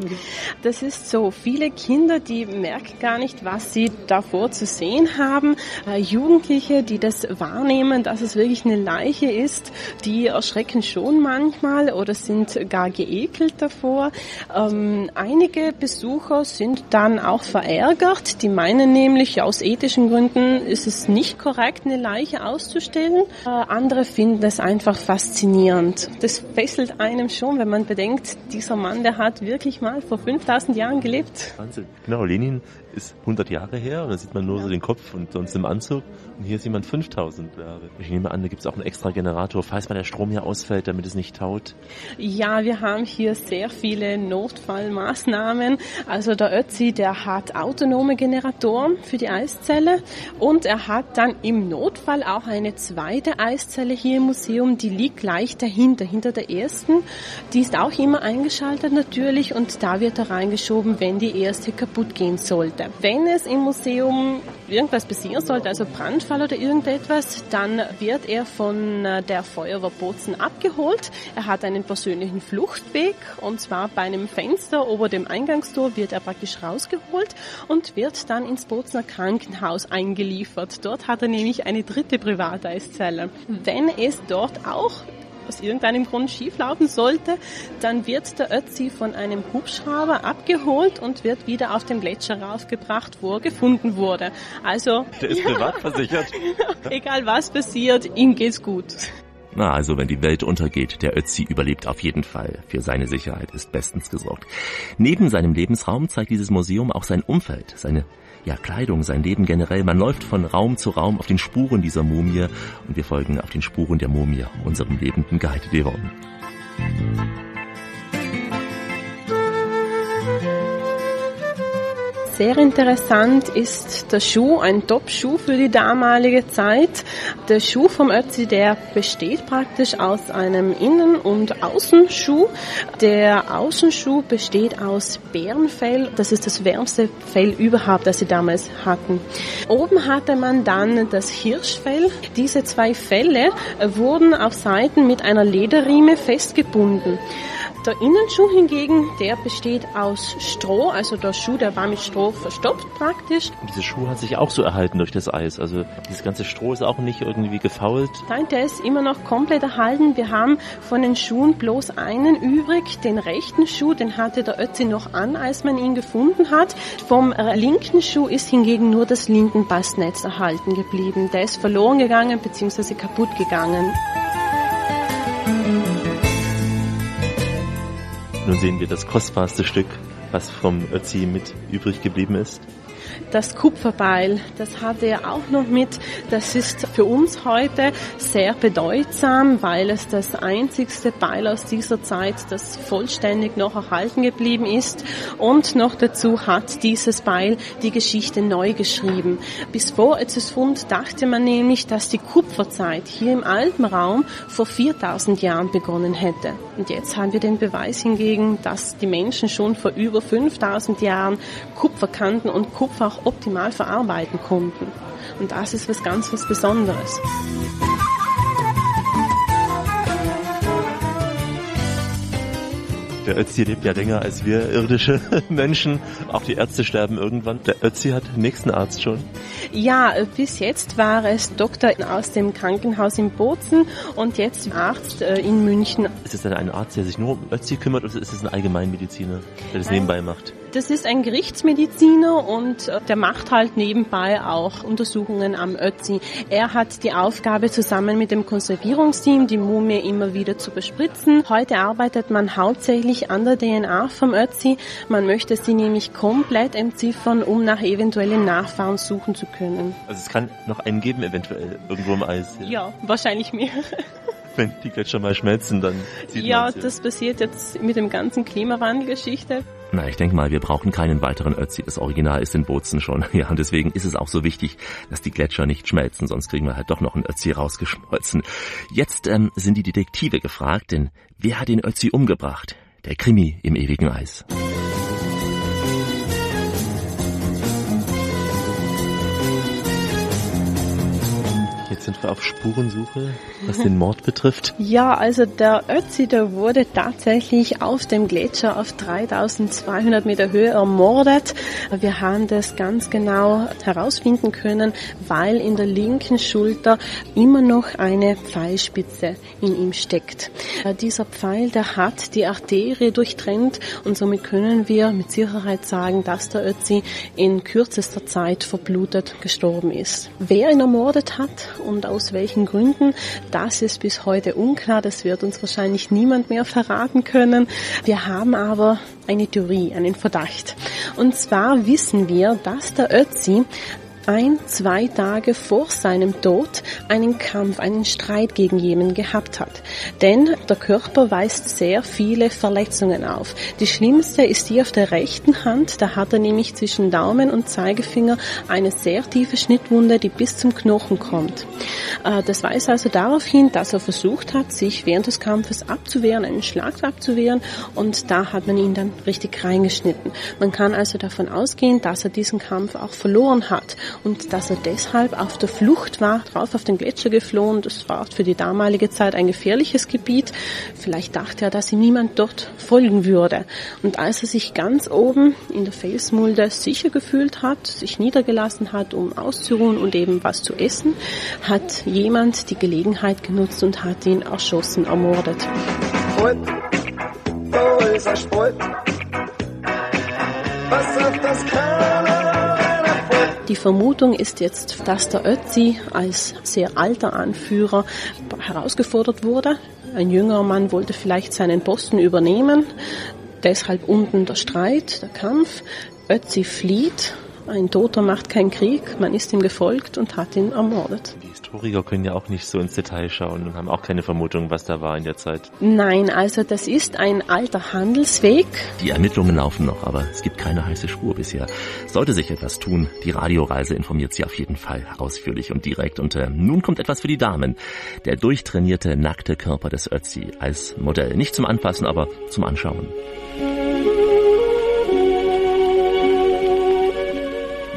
Das ist so. Viele Kinder, die merken gar nicht, was sie davor zu sehen haben. Äh, Jugendliche, die das wahrnehmen, dass es wirklich eine Leiche ist, die erschrecken schon manchmal oder sind gar geekelt davor. Ähm, einige Besucher sind dann auch verärgert. Die meinen nämlich, aus ethischen Gründen ist es nicht korrekt, eine Leiche auszustellen. Äh, andere finden es einfach faszinierend. Das fesselt einem schon, wenn man bedenkt, dieser Mann, der hat wirklich mal vor 5000 Jahren gelebt. Wahnsinn. Genau, Lenin ist 100 Jahre her und da sieht man nur ja. so den Kopf und sonst im Anzug. Und hier sieht man 5000 Jahre. Ich nehme an, da gibt es auch einen extra Generator, falls mal der Strom hier ausfällt, damit es nicht taut. Ja, wir haben hier sehr viele Notfallmaßnahmen. Also der Ötzi, der hat autonome Generatoren für die Eiszelle und er hat dann im Notfall auch eine zweite Eiszelle hier im Museum, die liegt gleich dahinter, hinter der ersten. Die ist auch immer eingeschaltet natürlich und da wird er reingeschoben, wenn die erste kaputt gehen sollte. Wenn es im Museum irgendwas passieren sollte, also Brandfall oder irgendetwas, dann wird er von äh, der Feuerwehr Bozen abgeholt. Er hat einen persönlichen Fluchtweg und zwar bei einem Fenster ober dem Eingangstor wird er praktisch rausgeholt und wird dann ins Bozener Krankenhaus eingeliefert. Dort hat er nämlich eine dritte Privateiszelle. Wenn es dort auch aus irgendeinem Grund schieflaufen sollte, dann wird der Ötzi von einem Hubschrauber abgeholt und wird wieder auf den Gletscher raufgebracht, wo er gefunden wurde. Also der ist ja, privat versichert. <laughs> egal was passiert, ihm geht's gut. Na, also wenn die Welt untergeht, der Ötzi überlebt auf jeden Fall. Für seine Sicherheit ist bestens gesorgt. Neben seinem Lebensraum zeigt dieses Museum auch sein Umfeld, seine ja, Kleidung, sein Leben generell. Man läuft von Raum zu Raum auf den Spuren dieser Mumie und wir folgen auf den Spuren der Mumie, unserem lebenden Guide Devon. Sehr interessant ist der Schuh, ein Top-Schuh für die damalige Zeit. Der Schuh vom Ötzi, der besteht praktisch aus einem Innen- und Außenschuh. Der Außenschuh besteht aus Bärenfell. Das ist das wärmste Fell überhaupt, das sie damals hatten. Oben hatte man dann das Hirschfell. Diese zwei Felle wurden auf Seiten mit einer Lederriemen festgebunden. Der Innenschuh hingegen, der besteht aus Stroh, also der Schuh, der war mit Stroh verstopft praktisch. Und dieser Schuh hat sich auch so erhalten durch das Eis, also dieses ganze Stroh ist auch nicht irgendwie gefault. Nein, der ist immer noch komplett erhalten. Wir haben von den Schuhen bloß einen übrig, den rechten Schuh, den hatte der Ötzi noch an, als man ihn gefunden hat. Vom linken Schuh ist hingegen nur das Lindenbastnetz erhalten geblieben. Der ist verloren gegangen bzw. kaputt gegangen. Nun sehen wir das kostbarste Stück, was vom Ötzi mit übrig geblieben ist. Das Kupferbeil. Das hat er auch noch mit. Das ist für uns heute sehr bedeutsam, weil es das einzigste Beil aus dieser Zeit, das vollständig noch erhalten geblieben ist. Und noch dazu hat dieses Beil die Geschichte neu geschrieben. Bis vor Ötzes Fund dachte man nämlich, dass die Kupferzeit hier im Alpenraum vor 4000 Jahren begonnen hätte. Und jetzt haben wir den Beweis hingegen, dass die Menschen schon vor über 5000 Jahren Kupfer kannten und Kupfer auch optimal verarbeiten konnten. Und das ist was ganz was Besonderes. Der Ötzi lebt ja länger als wir irdische <laughs> Menschen. Auch die Ärzte sterben irgendwann. Der Ötzi hat den nächsten Arzt schon. Ja, bis jetzt war es Doktor aus dem Krankenhaus in Bozen und jetzt Arzt äh, in München. Ist es denn ein Arzt, der sich nur um Ötzi kümmert oder ist es ein Allgemeinmediziner, der das nebenbei macht? Das ist ein Gerichtsmediziner und äh, der macht halt nebenbei auch Untersuchungen am Ötzi. Er hat die Aufgabe, zusammen mit dem Konservierungsteam die Mumie immer wieder zu bespritzen. Heute arbeitet man hauptsächlich an der DNA vom Ötzi. Man möchte sie nämlich komplett entziffern, um nach eventuellen Nachfahren suchen zu können. Also es kann noch einen geben, eventuell irgendwo im Eis. Ja, ja wahrscheinlich mehr. <laughs> Wenn die Gletscher mal schmelzen, dann sieht Ja, das passiert jetzt mit dem ganzen Klimawandelgeschichte. Na, ich denke mal, wir brauchen keinen weiteren Ötzi. Das Original ist in Bozen schon. <laughs> Ja, und deswegen ist es auch so wichtig, dass die Gletscher nicht schmelzen, sonst kriegen wir halt doch noch einen Ötzi rausgeschmolzen. Jetzt ähm, sind die Detektive gefragt, denn wer hat den Ötzi umgebracht? Der Krimi im ewigen Eis. Sind wir auf Spurensuche, was den Mord betrifft. Ja, also der Ötzi, der wurde tatsächlich auf dem Gletscher auf 3200 Meter Höhe ermordet. Wir haben das ganz genau herausfinden können, weil in der linken Schulter immer noch eine Pfeilspitze in ihm steckt. Äh, Dieser Pfeil, der hat die Arterie durchtrennt und somit können wir mit Sicherheit sagen, dass der Ötzi in kürzester Zeit verblutet gestorben ist. Wer ihn ermordet hat und aus welchen Gründen, das ist bis heute unklar. Das wird uns wahrscheinlich niemand mehr verraten können. Wir haben aber eine Theorie, einen Verdacht. Und zwar wissen wir, dass der Ötzi ein, zwei Tage vor seinem Tod einen Kampf, einen Streit gegen jemanden gehabt hat. Denn der Körper weist sehr viele Verletzungen auf. Die schlimmste ist die auf der rechten Hand. Da hat er nämlich zwischen Daumen und Zeigefinger eine sehr tiefe Schnittwunde, die bis zum Knochen kommt. Äh, Das weist also darauf hin, dass er versucht hat, sich während des Kampfes abzuwehren, einen Schlag abzuwehren und da hat man ihn dann richtig reingeschnitten. Man kann also davon ausgehen, dass er diesen Kampf auch verloren hat und dass er deshalb auf der Flucht war, drauf auf den Gletscher geflohen. Das war für die damalige Zeit ein gefährliches Gebiet. Vielleicht dachte er, dass ihm niemand dort folgen würde. Und als er sich ganz oben in der Felsmulde sicher gefühlt hat, sich niedergelassen hat, um auszuruhen und eben was zu essen, hat jemand die Gelegenheit genutzt und hat ihn erschossen, ermordet. Sport, so ist er Sport. Was sagt das keiner Die Vermutung ist jetzt, dass der Ötzi als sehr alter Anführer herausgefordert wurde. Ein jüngerer Mann wollte vielleicht seinen Posten übernehmen. Deshalb unten der Streit, der Kampf. Ötzi flieht. Ein Toter macht keinen Krieg. Man ist ihm gefolgt und hat ihn ermordet. Historiker können ja auch nicht so ins Detail schauen und haben auch keine Vermutung, was da war in der Zeit. Nein, also das ist ein alter Handelsweg. Die Ermittlungen laufen noch, aber es gibt keine heiße Spur bisher. Sollte sich etwas tun, die Radioreise informiert Sie auf jeden Fall ausführlich und direkt. Und äh, nun kommt etwas für die Damen. Der durchtrainierte, nackte Körper des Ötzi als Modell. Nicht zum Anfassen, aber zum Anschauen.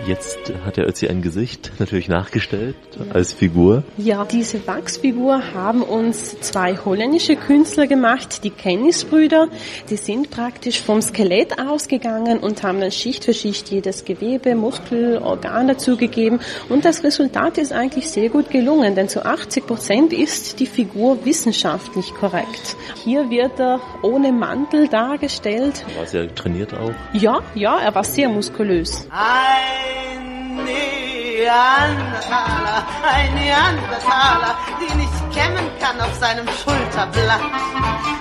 Jetzt hat der Ötzi ein Gesicht, <laughs> natürlich nachgestellt als Figur. Ja, diese Wachsfigur haben uns zwei holländische Künstler gemacht, die Kennisbrüder. Die sind praktisch vom Skelett ausgegangen und haben dann Schicht für Schicht jedes Gewebe, Muskel, Organ dazugegeben. Und das Resultat ist eigentlich sehr gut gelungen, denn zu 80 Prozent ist die Figur wissenschaftlich korrekt. Hier wird er ohne Mantel dargestellt. War sehr trainiert auch. Ja, ja, er war sehr muskulös. Ein Neandertaler, ein Neandertaler, den ich kämmen kann auf seinem Schulterblatt.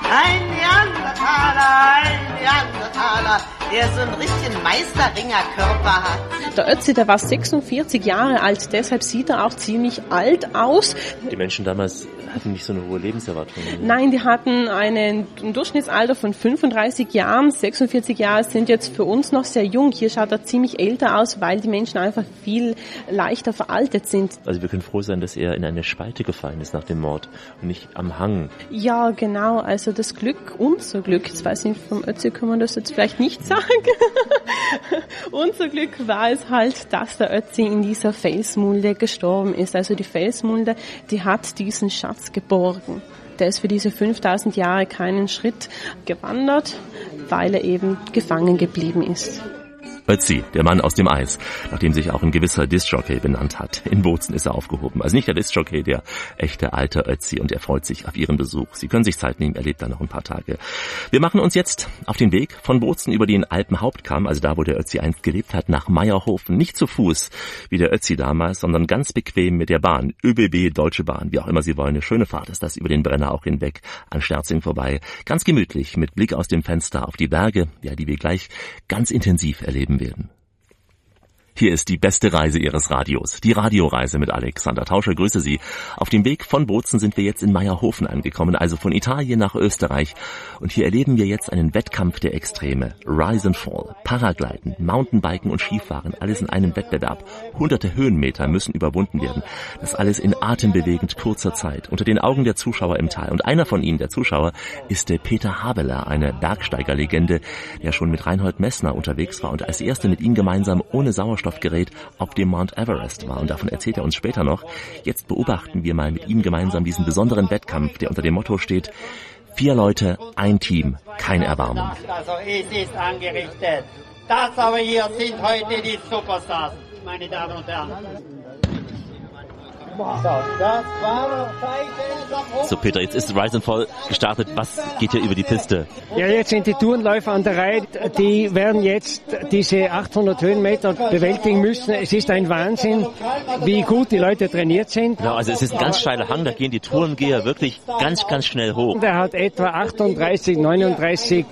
Ein Neandertaler, ein Neandertaler, der so einen richtigen Meisterringerkörper hat. Der Ötzi, der war 46 Jahre alt, deshalb sieht er auch ziemlich alt aus. Die Menschen damals hatten nicht so eine hohe Lebenserwartung. Nein, die hatten einen, ein Durchschnittsalter von 35 Jahren. 46 Jahre sind jetzt für uns noch sehr jung. Hier schaut er ziemlich älter aus, weil die Menschen einfach viel leichter veraltet sind. Also wir können froh sein, dass er in eine Spalte gefallen ist nach dem Mord und nicht am Hang. Ja, genau. Also das Glück, unser Glück, jetzt weiß ich vom Ötzi kann man das jetzt vielleicht nicht sagen. <laughs> unser Glück war es halt, dass der Ötzi in dieser Felsmulde gestorben ist. Also die Felsmulde, die hat diesen Schatz geborgen. Der ist für diese 5000 Jahre keinen Schritt gewandert, weil er eben gefangen geblieben ist. Ötzi, der Mann aus dem Eis, nachdem sich auch ein gewisser Discjockey benannt hat. In Bozen ist er aufgehoben. Also nicht der Discjockey, der echte alte Ötzi und er freut sich auf Ihren Besuch. Sie können sich Zeit nehmen, er lebt da noch ein paar Tage. Wir machen uns jetzt auf den Weg von Bozen über den Alpenhauptkamm, also da, wo der Ötzi einst gelebt hat, nach Meierhofen. Nicht zu Fuß, wie der Ötzi damals, sondern ganz bequem mit der Bahn. ÖBB, Deutsche Bahn, wie auch immer Sie wollen. Eine schöne Fahrt ist das über den Brenner auch hinweg an Sterzing vorbei. Ganz gemütlich, mit Blick aus dem Fenster auf die Berge, ja, die wir gleich ganz intensiv erleben werden. Hier ist die beste Reise Ihres Radios. Die Radioreise mit Alexander Tauscher. Grüße Sie. Auf dem Weg von Bozen sind wir jetzt in Meierhofen angekommen, also von Italien nach Österreich. Und hier erleben wir jetzt einen Wettkampf der Extreme. Rise and Fall, Paragliden, Mountainbiken und Skifahren, alles in einem Wettbewerb. Hunderte Höhenmeter müssen überwunden werden. Das alles in atembewegend kurzer Zeit, unter den Augen der Zuschauer im Tal. Und einer von ihnen, der Zuschauer, ist der Peter Habeler, eine Bergsteigerlegende, der schon mit Reinhold Messner unterwegs war und als erste mit ihm gemeinsam ohne Sauerstoff Sauerstoffgerät auf dem Mount Everest war. Und davon erzählt er uns später noch. Jetzt beobachten wir mal mit ihm gemeinsam diesen besonderen Wettkampf, der unter dem Motto steht, vier Leute, ein Team, kein Erbarmen. Also es ist angerichtet. Das aber hier sind heute die Superstars, meine Damen und Herren. So Peter, jetzt ist Rise and Fall gestartet. Was geht hier über die Piste? Ja, jetzt sind die Tourenläufer an der Reihe. Die werden jetzt diese 800 Höhenmeter bewältigen müssen. Es ist ein Wahnsinn, wie gut die Leute trainiert sind. Genau, also es ist ein ganz steiler Hang. Da gehen die Tourengeher wirklich ganz, ganz schnell hoch. Der hat etwa 38, 39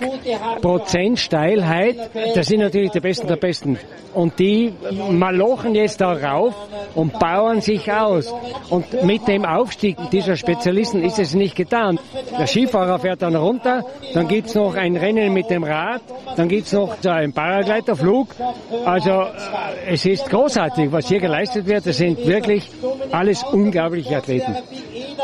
Prozent Steilheit. Das sind natürlich die Besten der Besten. Und die malochen jetzt da rauf und bauen sich aus. Und mit dem Aufstieg dieser Spezialisten ist es nicht getan. Der Skifahrer fährt dann runter, dann gibt's noch ein Rennen mit dem Rad, dann gibt's noch so einen Paragleiterflug. Also äh, es ist großartig, was hier geleistet wird. Das sind wirklich alles unglaubliche Athleten.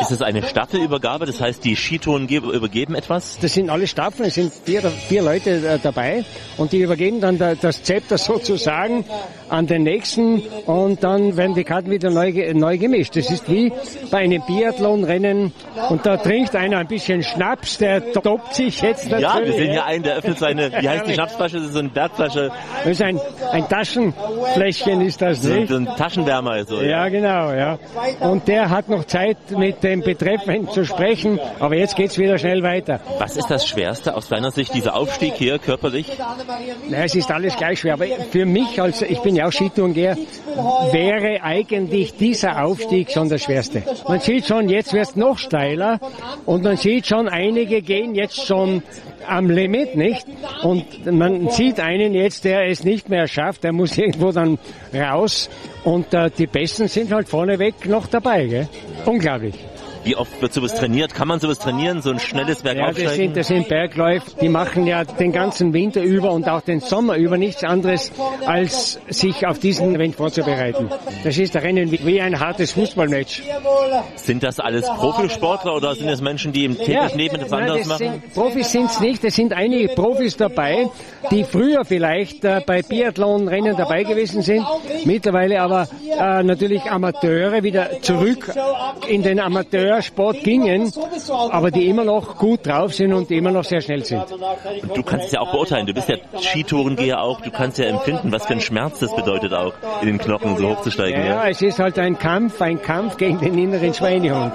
Ist es eine Staffelübergabe? Das heißt, die Skitouren übergeben etwas? Das sind alle Staffeln, es sind vier, vier Leute äh, dabei und die übergeben dann das Zepter <laughs> sozusagen an den nächsten und dann werden die Karten wieder neu, neu gemischt. Das ist wie bei einem Biathlonrennen und da trinkt einer ein bisschen Schnaps, der toppt sich jetzt natürlich. Ja, wir sehen hier einen, der öffnet seine, wie heißt die Schnapsflasche? Das ist so eine Bergflasche. Das ist ein, ein Taschenfläschchen ist das, nicht? So ein Taschenwärmer. So, ja. ja, genau, ja. Und der hat noch Zeit mit dem Betreffenden zu sprechen, aber jetzt geht's wieder schnell weiter. Was ist das Schwerste aus deiner Sicht, dieser Aufstieg hier körperlich? Na, es ist alles gleich schwer, aber für mich, als ich bin ja auch Skitourengeher, wäre eigentlich dieser Aufstieg schon das Schwerste. Man sieht schon, jetzt wird es noch steiler und man sieht schon, einige gehen jetzt schon am Limit, nicht? Und man sieht einen jetzt, der es nicht mehr schafft, der muss irgendwo dann raus und äh, die Besten sind halt vorneweg noch dabei, gell? Unglaublich. Wie oft wird sowas trainiert? Kann man sowas trainieren, so ein schnelles Bergaufsteigen? Ja, das sind, das sind Bergläufe, die machen ja den ganzen Winter über und auch den Sommer über nichts anderes, als sich auf diesen Event vorzubereiten. Das ist ein Rennen wie, ein hartes Fußballmatch. Sind das alles Profisportler oder sind es Menschen, die im täglich ja, Leben etwas anderes machen? Sind, Profis sind es nicht, es sind einige Profis dabei, die früher vielleicht äh, bei Biathlon-Rennen dabei gewesen sind, mittlerweile aber äh, natürlich Amateure wieder zurück in den Amateur Sport gingen, aber die immer noch gut drauf sind und immer noch sehr schnell sind. Und du kannst es ja auch beurteilen. Du bist ja Skitourengeher auch. Du kannst ja empfinden, was für ein Schmerz das bedeutet auch, in den Knochen so hochzusteigen. Ja, ja, es ist halt ein Kampf, ein Kampf gegen den inneren Schweinehund.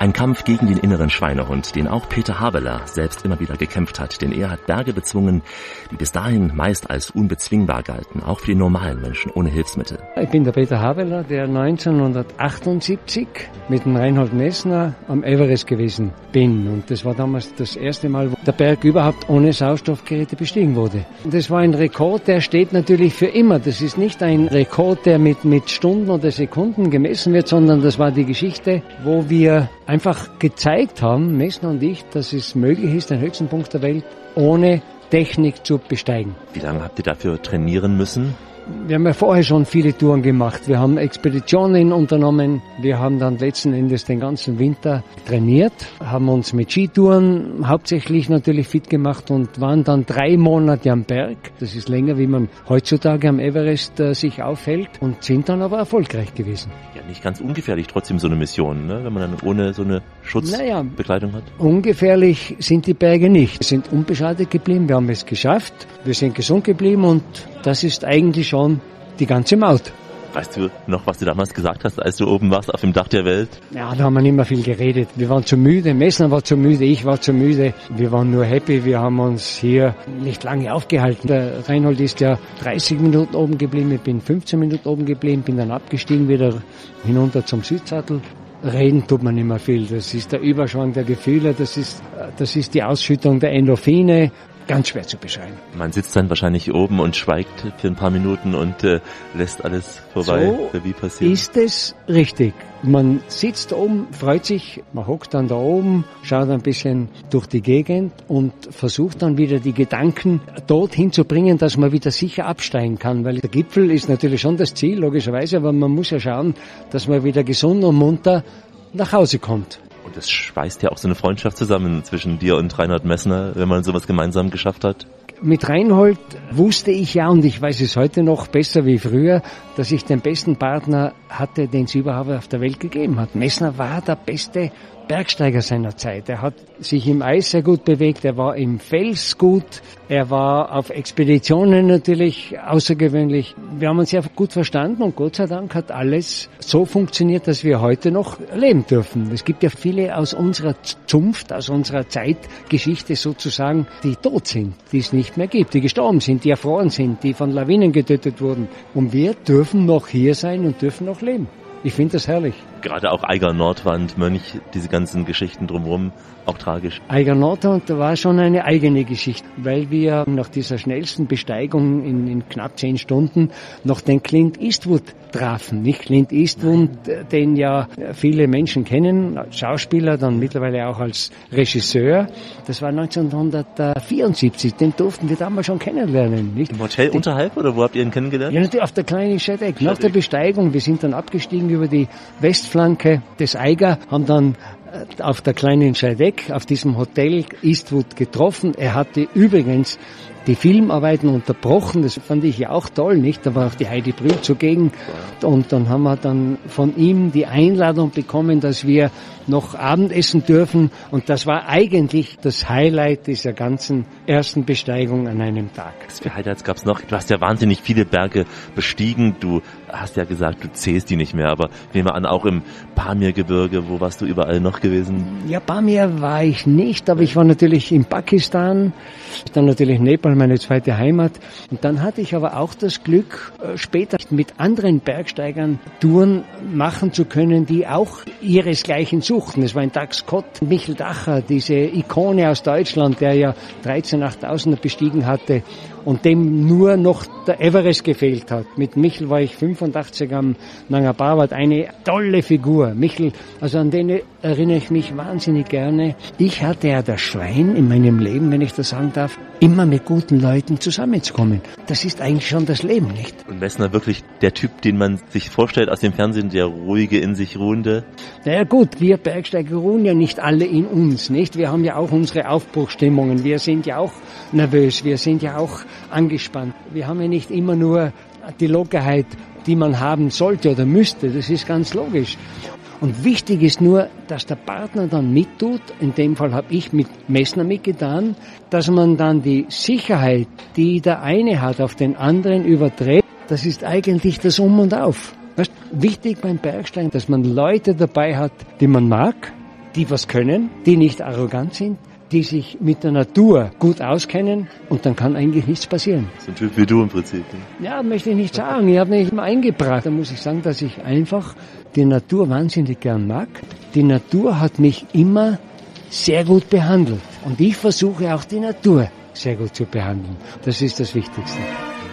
Ein Kampf gegen den inneren Schweinehund, den auch Peter Habeler selbst immer wieder gekämpft hat, denn er hat Berge bezwungen, die bis dahin meist als unbezwingbar galten, auch für die normalen Menschen ohne Hilfsmittel. Ich bin der Peter Habeler, der 1978 mit dem Reinhold Messner am Everest gewesen bin. Und das war damals das erste Mal, wo der Berg überhaupt ohne Sauerstoffgeräte bestiegen wurde. Das war ein Rekord, der steht natürlich für immer. Das ist nicht ein Rekord, der mit, mit Stunden oder Sekunden gemessen wird, sondern das war die Geschichte, wo wir einfach gezeigt haben, Messner und ich, dass es möglich ist, den höchsten Punkt der Welt ohne Technik zu besteigen. Wie lange habt ihr dafür trainieren müssen? Wir haben ja vorher schon viele Touren gemacht. Wir haben Expeditionen unternommen. Wir haben dann letzten Endes den ganzen Winter trainiert, haben uns mit Skitouren hauptsächlich natürlich fit gemacht und waren dann drei Monate am Berg. Das ist länger, wie man heutzutage am Everest äh, sich aufhält und sind dann aber erfolgreich gewesen. Ja, nicht ganz ungefährlich trotzdem so eine Mission, ne? wenn man dann ohne so eine Schutzbekleidung naja, hat. Ungefährlich sind die Berge nicht. Wir sind unbeschadet geblieben, wir haben es geschafft, wir sind gesund geblieben und das ist eigentlich schon die ganze Maut. Weißt du noch, was du damals gesagt hast, als du oben warst auf dem Dach der Welt? Ja, da haben wir nicht mehr viel geredet. Wir waren zu müde, Messner war zu müde, ich war zu müde. Wir waren nur happy, wir haben uns hier nicht lange aufgehalten. Der Reinhold ist ja 30 Minuten oben geblieben, ich bin 15 Minuten oben geblieben, bin dann abgestiegen wieder hinunter zum Südsattel. Reden tut man nicht mehr viel. Das ist der Überschwang der Gefühle, das ist, das ist die Ausschüttung der Endorphine ganz schwer zu beschreiben. Man sitzt dann wahrscheinlich oben und schweigt für ein paar Minuten und äh, lässt alles vorbei, so wie passiert. Ist es richtig? Man sitzt oben, freut sich, man hockt dann da oben, schaut ein bisschen durch die Gegend und versucht dann wieder die Gedanken dorthin zu bringen, dass man wieder sicher absteigen kann, weil der Gipfel ist natürlich schon das Ziel, logischerweise, aber man muss ja schauen, dass man wieder gesund und munter nach Hause kommt. Und es schweißt ja auch so eine Freundschaft zusammen zwischen dir und Reinhard Messner, wenn man sowas gemeinsam geschafft hat. Mit Reinhold wusste ich ja, und ich weiß es heute noch besser wie früher, dass ich den besten Partner hatte, den es überhaupt auf der Welt gegeben hat. Messner war der beste Bergsteiger seiner Zeit. Er hat sich im Eis sehr gut bewegt, er war im Fels gut, er war auf Expeditionen natürlich außergewöhnlich. Wir haben uns sehr gut verstanden und Gott sei Dank hat alles so funktioniert, dass wir heute noch leben dürfen. Es gibt ja viele aus unserer Zunft, aus unserer Zeitgeschichte sozusagen, die tot sind, die es nicht mehr gibt, die gestorben sind, die erfroren sind, die von Lawinen getötet wurden. Und wir dürfen noch hier sein und dürfen noch leben. Ich finde das herrlich. Gerade auch Eiger Nordwand, Mönch, diese ganzen Geschichten drumherum, auch tragisch. Eiger Nordwand war schon eine eigene Geschichte, weil wir nach dieser schnellsten Besteigung in, in knapp zehn Stunden noch den Clint Eastwood trafen. Nicht Clint Eastwood, den ja viele Menschen kennen, Schauspieler, dann mittlerweile auch als Regisseur. Das war 1974, den durften wir damals schon kennenlernen. Nicht? Im Hotel den, unterhalb oder wo habt ihr ihn kennengelernt? Ja, natürlich auf der kleinen Schedeck. Nach der Besteigung, wir sind dann abgestiegen über die Westflanke des Eiger, haben dann auf der kleinen Scheideck, auf diesem Hotel Eastwood getroffen. Er hatte übrigens die Filmarbeiten unterbrochen. Das fand ich ja auch toll, nicht? Da war auch die Heidi Brühl zugegen. Und dann haben wir dann von ihm die Einladung bekommen, dass wir noch Abendessen dürfen. Und das war eigentlich das Highlight dieser ganzen ersten Besteigung an einem Tag. Was für Highlights gab's noch? Du hast ja wahnsinnig viele Berge bestiegen. Du hast ja gesagt, du zählst die nicht mehr. Aber nehmen wir an, auch im Pamir-Gebirge, wo warst du überall noch gewesen? Ja, Pamir war ich nicht, aber ich war natürlich in Pakistan, dann natürlich Nepal, meine zweite Heimat. Und dann hatte ich aber auch das Glück, äh, später mit anderen Bergsteigern Touren machen zu können, die auch ihresgleichen suchten. Es war ein Dag Scott, Michel Dacher, diese Ikone aus Deutschland, der ja 13 8000er bestiegen hatte und dem nur noch der Everest gefehlt hat. Mit Michel war ich 85 am Nanga Parbat, eine tolle Figur. Michel, also an den erinnere ich mich wahnsinnig gerne. Ich hatte ja das Schwein in meinem Leben, wenn ich das sagen darf, immer mit guten Leuten zusammenzukommen. Das ist eigentlich schon das Leben, nicht? Und Messner wirklich der Typ, den man sich vorstellt aus dem Fernsehen, der ruhige, in sich ruhende? Naja gut, wir Bergsteiger ruhen ja nicht alle in uns, nicht? Wir haben ja auch unsere Aufbruchstimmungen. Wir sind ja auch nervös, wir sind ja auch angespannt. Wir haben ja nicht immer nur die Lockerheit, die man haben sollte oder müsste. Das ist ganz logisch. Und wichtig ist nur, dass der Partner dann mittut, in dem Fall habe ich mit Messner mitgetan, dass man dann die Sicherheit, die der eine hat, auf den anderen überträgt. Das ist eigentlich das Um und Auf. Weißt, wichtig beim Bergsteigen, dass man Leute dabei hat, die man mag, die was können, die nicht arrogant sind, die sich mit der Natur gut auskennen und dann kann eigentlich nichts passieren. So ein Typ wie du im Prinzip. Ne? Ja, möchte ich nicht sagen. Ich habe mich immer eingebracht. Da muss ich sagen, dass ich einfach die Natur wahnsinnig gern mag. Die Natur hat mich immer sehr gut behandelt. Und ich versuche auch die Natur sehr gut zu behandeln. Das ist das Wichtigste.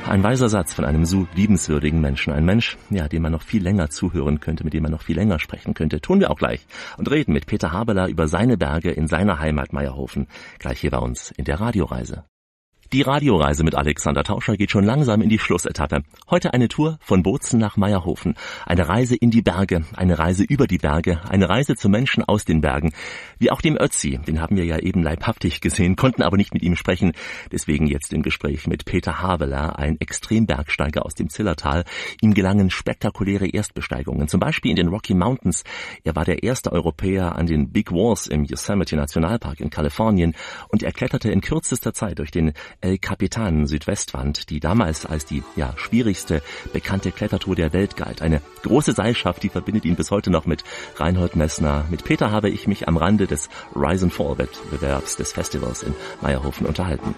Ein weiser Satz von einem so liebenswürdigen Menschen. Ein Mensch, ja, dem man noch viel länger zuhören könnte, mit dem man noch viel länger sprechen könnte. Tun wir auch gleich. Und reden mit Peter Habeler über seine Berge in seiner Heimat Meierhofen. Gleich hier bei uns in der Radioreise. Die Radioreise mit Alexander Tauscher geht schon langsam in die Schlussetappe. Heute eine Tour von Bozen nach Meierhofen. Eine Reise in die Berge, eine Reise über die Berge, eine Reise zu Menschen aus den Bergen. Wie auch dem Ötzi, den haben wir ja eben leibhaftig gesehen, konnten aber nicht mit ihm sprechen. Deswegen jetzt im Gespräch mit Peter Haveler, ein Extrembergsteiger aus dem Zillertal. Ihm gelangen spektakuläre Erstbesteigungen, zum Beispiel in den Rocky Mountains. Er war der erste Europäer an den Big Walls im Yosemite Nationalpark in Kalifornien und er kletterte in kürzester Zeit durch den El Capitan Südwestwand, die damals als die ja, schwierigste bekannte Klettertour der Welt galt. Eine große Seilschaft, die verbindet ihn bis heute noch mit Reinhold Messner. Mit Peter habe ich mich am Rande des Rise and Fall Wettbewerbs des Festivals in Meierhofen unterhalten.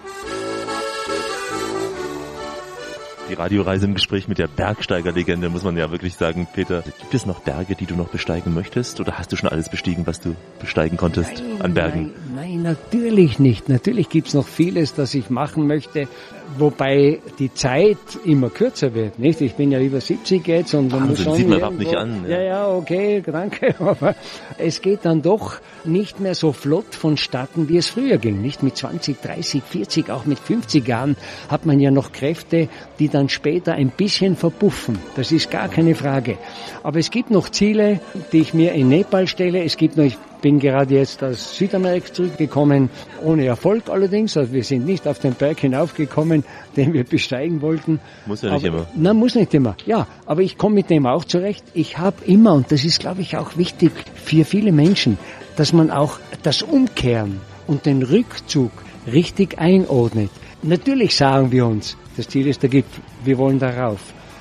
Die Radioreise im Gespräch mit der Bergsteigerlegende muss man ja wirklich sagen, Peter, gibt es noch Berge, die du noch besteigen möchtest? Oder hast du schon alles bestiegen, was du besteigen konntest nein, an Bergen? Nein, nein, natürlich nicht. Natürlich gibt's noch vieles, das ich machen möchte wobei die Zeit immer kürzer wird, nicht? Ich bin ja über 70 jetzt und man muss schon sieht man überhaupt nicht an. Ja. ja, ja, okay, danke, <laughs> aber es geht dann doch nicht mehr so flott vonstatten, wie es früher ging, nicht? Mit 20, 30, 40, auch mit 50 Jahren hat man ja noch Kräfte, die dann später ein bisschen verpuffen. Das ist gar keine Frage. Aber es gibt noch Ziele, die ich mir in Nepal stelle. Es gibt noch, bin gerade jetzt aus Südamerika zurückgekommen, ohne Erfolg allerdings. Also wir sind nicht auf den Berg hinaufgekommen, <laughs> den wir besteigen wollten. Muss ja nicht aber, immer. Nein, muss nicht immer. Ja, aber ich komme mit dem auch zurecht. Ich habe immer, und das ist, glaube ich, auch wichtig für viele Menschen, dass man auch das Umkehren und den Rückzug richtig einordnet. Natürlich sagen wir uns, das Ziel ist der Gipfel, wir wollen darauf.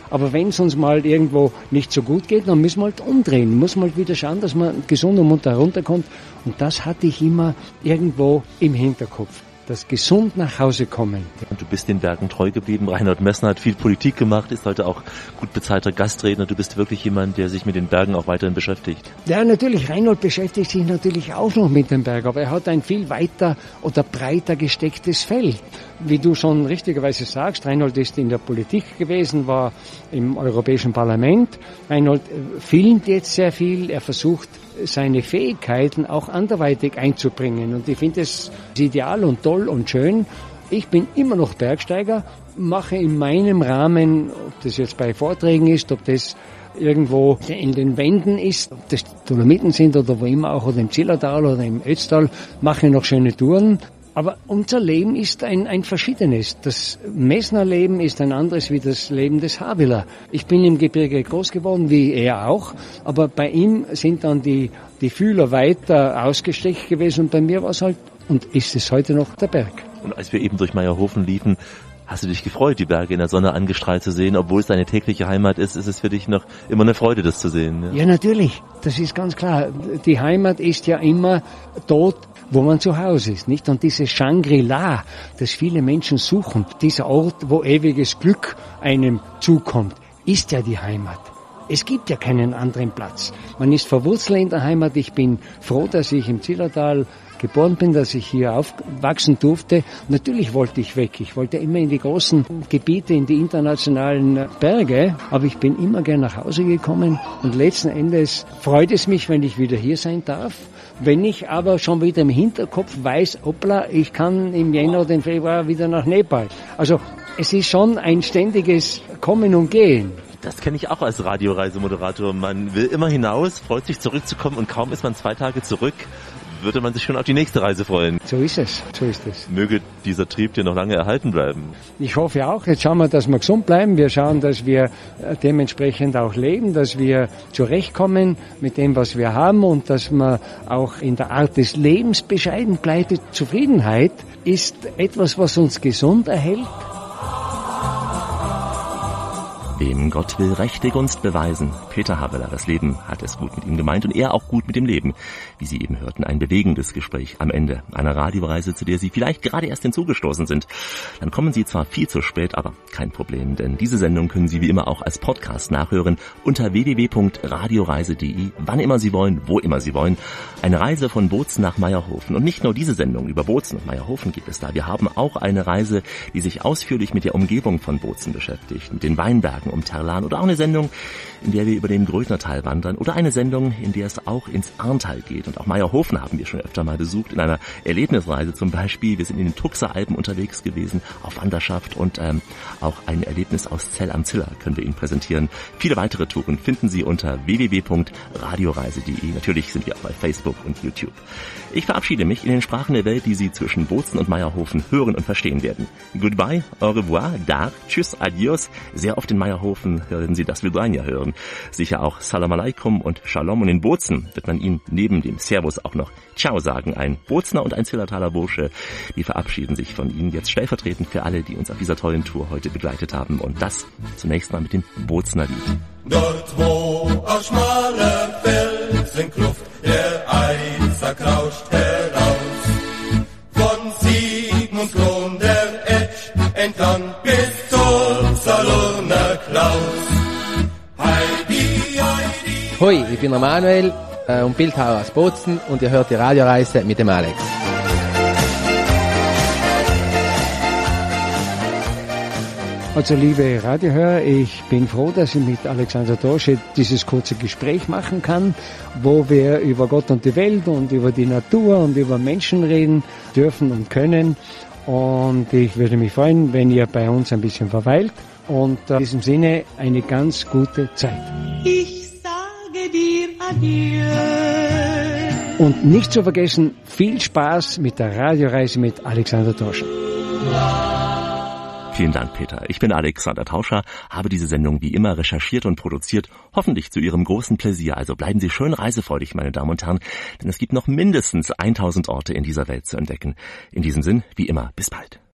Aber wenn es uns mal irgendwo nicht so gut geht, dann müssen wir halt umdrehen, muss man halt wieder schauen, dass man gesund und munter runterkommt. Und das hatte ich immer irgendwo im Hinterkopf das gesund nach Hause kommen. Und du bist den Bergen treu geblieben. Reinhard Messner hat viel Politik gemacht, ist heute auch gut bezahlter Gastredner. Du bist wirklich jemand, der sich mit den Bergen auch weiterhin beschäftigt. Ja, natürlich. Reinhold beschäftigt sich natürlich auch noch mit dem Berg, aber er hat ein viel weiter oder breiter gestecktes Feld. Wie du schon richtigerweise sagst, Reinhold ist in der Politik gewesen, war im Europäischen Parlament. Reinhold äh, filmt jetzt sehr viel. Er versucht seine Fähigkeiten auch anderweitig einzubringen. Und ich finde es ideal und toll und schön. Ich bin immer noch Bergsteiger, mache in meinem Rahmen, ob das jetzt bei Vorträgen ist, ob das irgendwo in den Wänden ist, ob das Dolomiten sind oder wo immer auch, oder im Zillertal oder im Ötztal, mache ich noch schöne Touren. Aber unser Leben ist ein, ein verschiedenes. Das Messner Leben ist ein anderes wie das Leben des Havila. Ich bin im Gebirge groß geworden, wie er auch, aber bei ihm sind dann die, die Fühler weiter ausgestreckt gewesen und bei mir war es halt, und ist es heute noch, der Berg. Und als wir eben durch Meierhofen liefen, Hast du dich gefreut, die Berge in der Sonne angestrahlt zu sehen, obwohl es deine tägliche Heimat ist? Ist es für dich noch immer eine Freude, das zu sehen? Ja, ja natürlich. Das ist ganz klar. Die Heimat ist ja immer dort, wo man zu Hause ist, nicht? Und dieses Shangri-La, das viele Menschen suchen, dieser Ort, wo ewiges Glück einem zukommt, ist ja die Heimat. Es gibt ja keinen anderen Platz. Man ist verwurzelt in der Heimat. Ich bin froh, dass ich im Zillertal geboren bin, dass ich hier aufwachsen durfte. Natürlich wollte ich weg. Ich wollte immer in die großen Gebiete, in die internationalen Berge. Aber ich bin immer gern nach Hause gekommen. Und letzten Endes freut es mich, wenn ich wieder hier sein darf. Wenn ich aber schon wieder im Hinterkopf weiß, hoppla, ich kann im Jänner oder im Februar wieder nach Nepal. Also es ist schon ein ständiges Kommen und Gehen. Das kenne ich auch als Radioreisemoderator. Man will immer hinaus, freut sich zurückzukommen und kaum ist man zwei Tage zurück, würde man sich schon auf die nächste Reise freuen. So ist es, so ist es. Möge dieser Trieb dir noch lange erhalten bleiben. Ich hoffe auch. Jetzt schauen wir, dass wir gesund bleiben. Wir schauen, dass wir äh, dementsprechend auch leben, dass wir zurechtkommen mit dem, was wir haben und dass man auch in der Art des Lebens bescheiden bleibt. Zufriedenheit ist etwas, was uns gesund erhält Wem Gott will rechte Gunst beweisen. Peter Habeler, das Leben hat es gut mit ihm gemeint und er auch gut mit dem Leben. Wie Sie eben hörten, ein bewegendes Gespräch am Ende einer Radioreise, zu der Sie vielleicht gerade erst hinzugestoßen sind. Dann kommen Sie zwar viel zu spät, aber kein Problem, denn diese Sendung können Sie wie immer auch als Podcast nachhören unter www.radioreise.de, wann immer Sie wollen, wo immer Sie wollen. Eine Reise von Bozen nach Meierhofen. Und nicht nur diese Sendung über Bozen und Meierhofen gibt es da. Wir haben auch eine Reise, die sich ausführlich mit der Umgebung von Bozen beschäftigt, mit den Weinbergen, Bergen um Terlan oder auch eine Sendung, in der wir über den Grödnertal wandern oder eine Sendung, in der es auch ins Arntal geht. Und auch Meierhofen haben wir schon öfter mal besucht, in einer Erlebnisreise zum Beispiel. Wir sind in den Tuxer Alpen unterwegs gewesen, auf Wanderschaft und ähm, auch ein Erlebnis aus Zell am Ziller können wir Ihnen präsentieren. Viele weitere Touren finden Sie unter www.radioreise.de. Natürlich sind wir auch bei Facebook und YouTube. Ich verabschiede mich in den Sprachen der Welt, die Sie zwischen Bozen und Meierhofen hören und verstehen werden. Goodbye, au revoir, dar, tschüss, adios. Sehr oft in Meierhofen werden Sie das Vidranja hören. Sicher auch Salam Aleikum und Shalom. Und in Bozen wird man Ihnen neben dem Servus auch noch Ciao sagen. Ein Bozner und ein Zillertaler Bursche, die verabschieden sich von Ihnen jetzt stellvertretend für alle, die uns auf dieser tollen Tour heute begleitet haben. Und das zunächst mal mit dem Bozner Lied. Dort wo aus schmaler Felsenkluft der Eiser krauscht Hoi, ich bin der Manuel äh, und Bildhauer aus Bozen und ihr hört die Radioreise mit dem Alex. Also liebe Radiohörer, ich bin froh, dass ich mit Alexander Dosche dieses kurze Gespräch machen kann, wo wir über Gott und die Welt und über die Natur und über Menschen reden dürfen und können. Und ich würde mich freuen, wenn ihr bei uns ein bisschen verweilt. Und in diesem Sinne eine ganz gute Zeit. Ich dir adieu. Und nicht zu vergessen, viel Spaß mit der Radioreise mit Alexander Dorschen. Vielen Dank, Peter. Ich bin Alexander Tauscher, habe diese Sendung wie immer recherchiert und produziert, hoffentlich zu Ihrem großen Pläsier. Also bleiben Sie schön reisefreudig, meine Damen und Herren, denn es gibt noch mindestens 1000 Orte in dieser Welt zu entdecken. In diesem Sinn, wie immer, bis bald.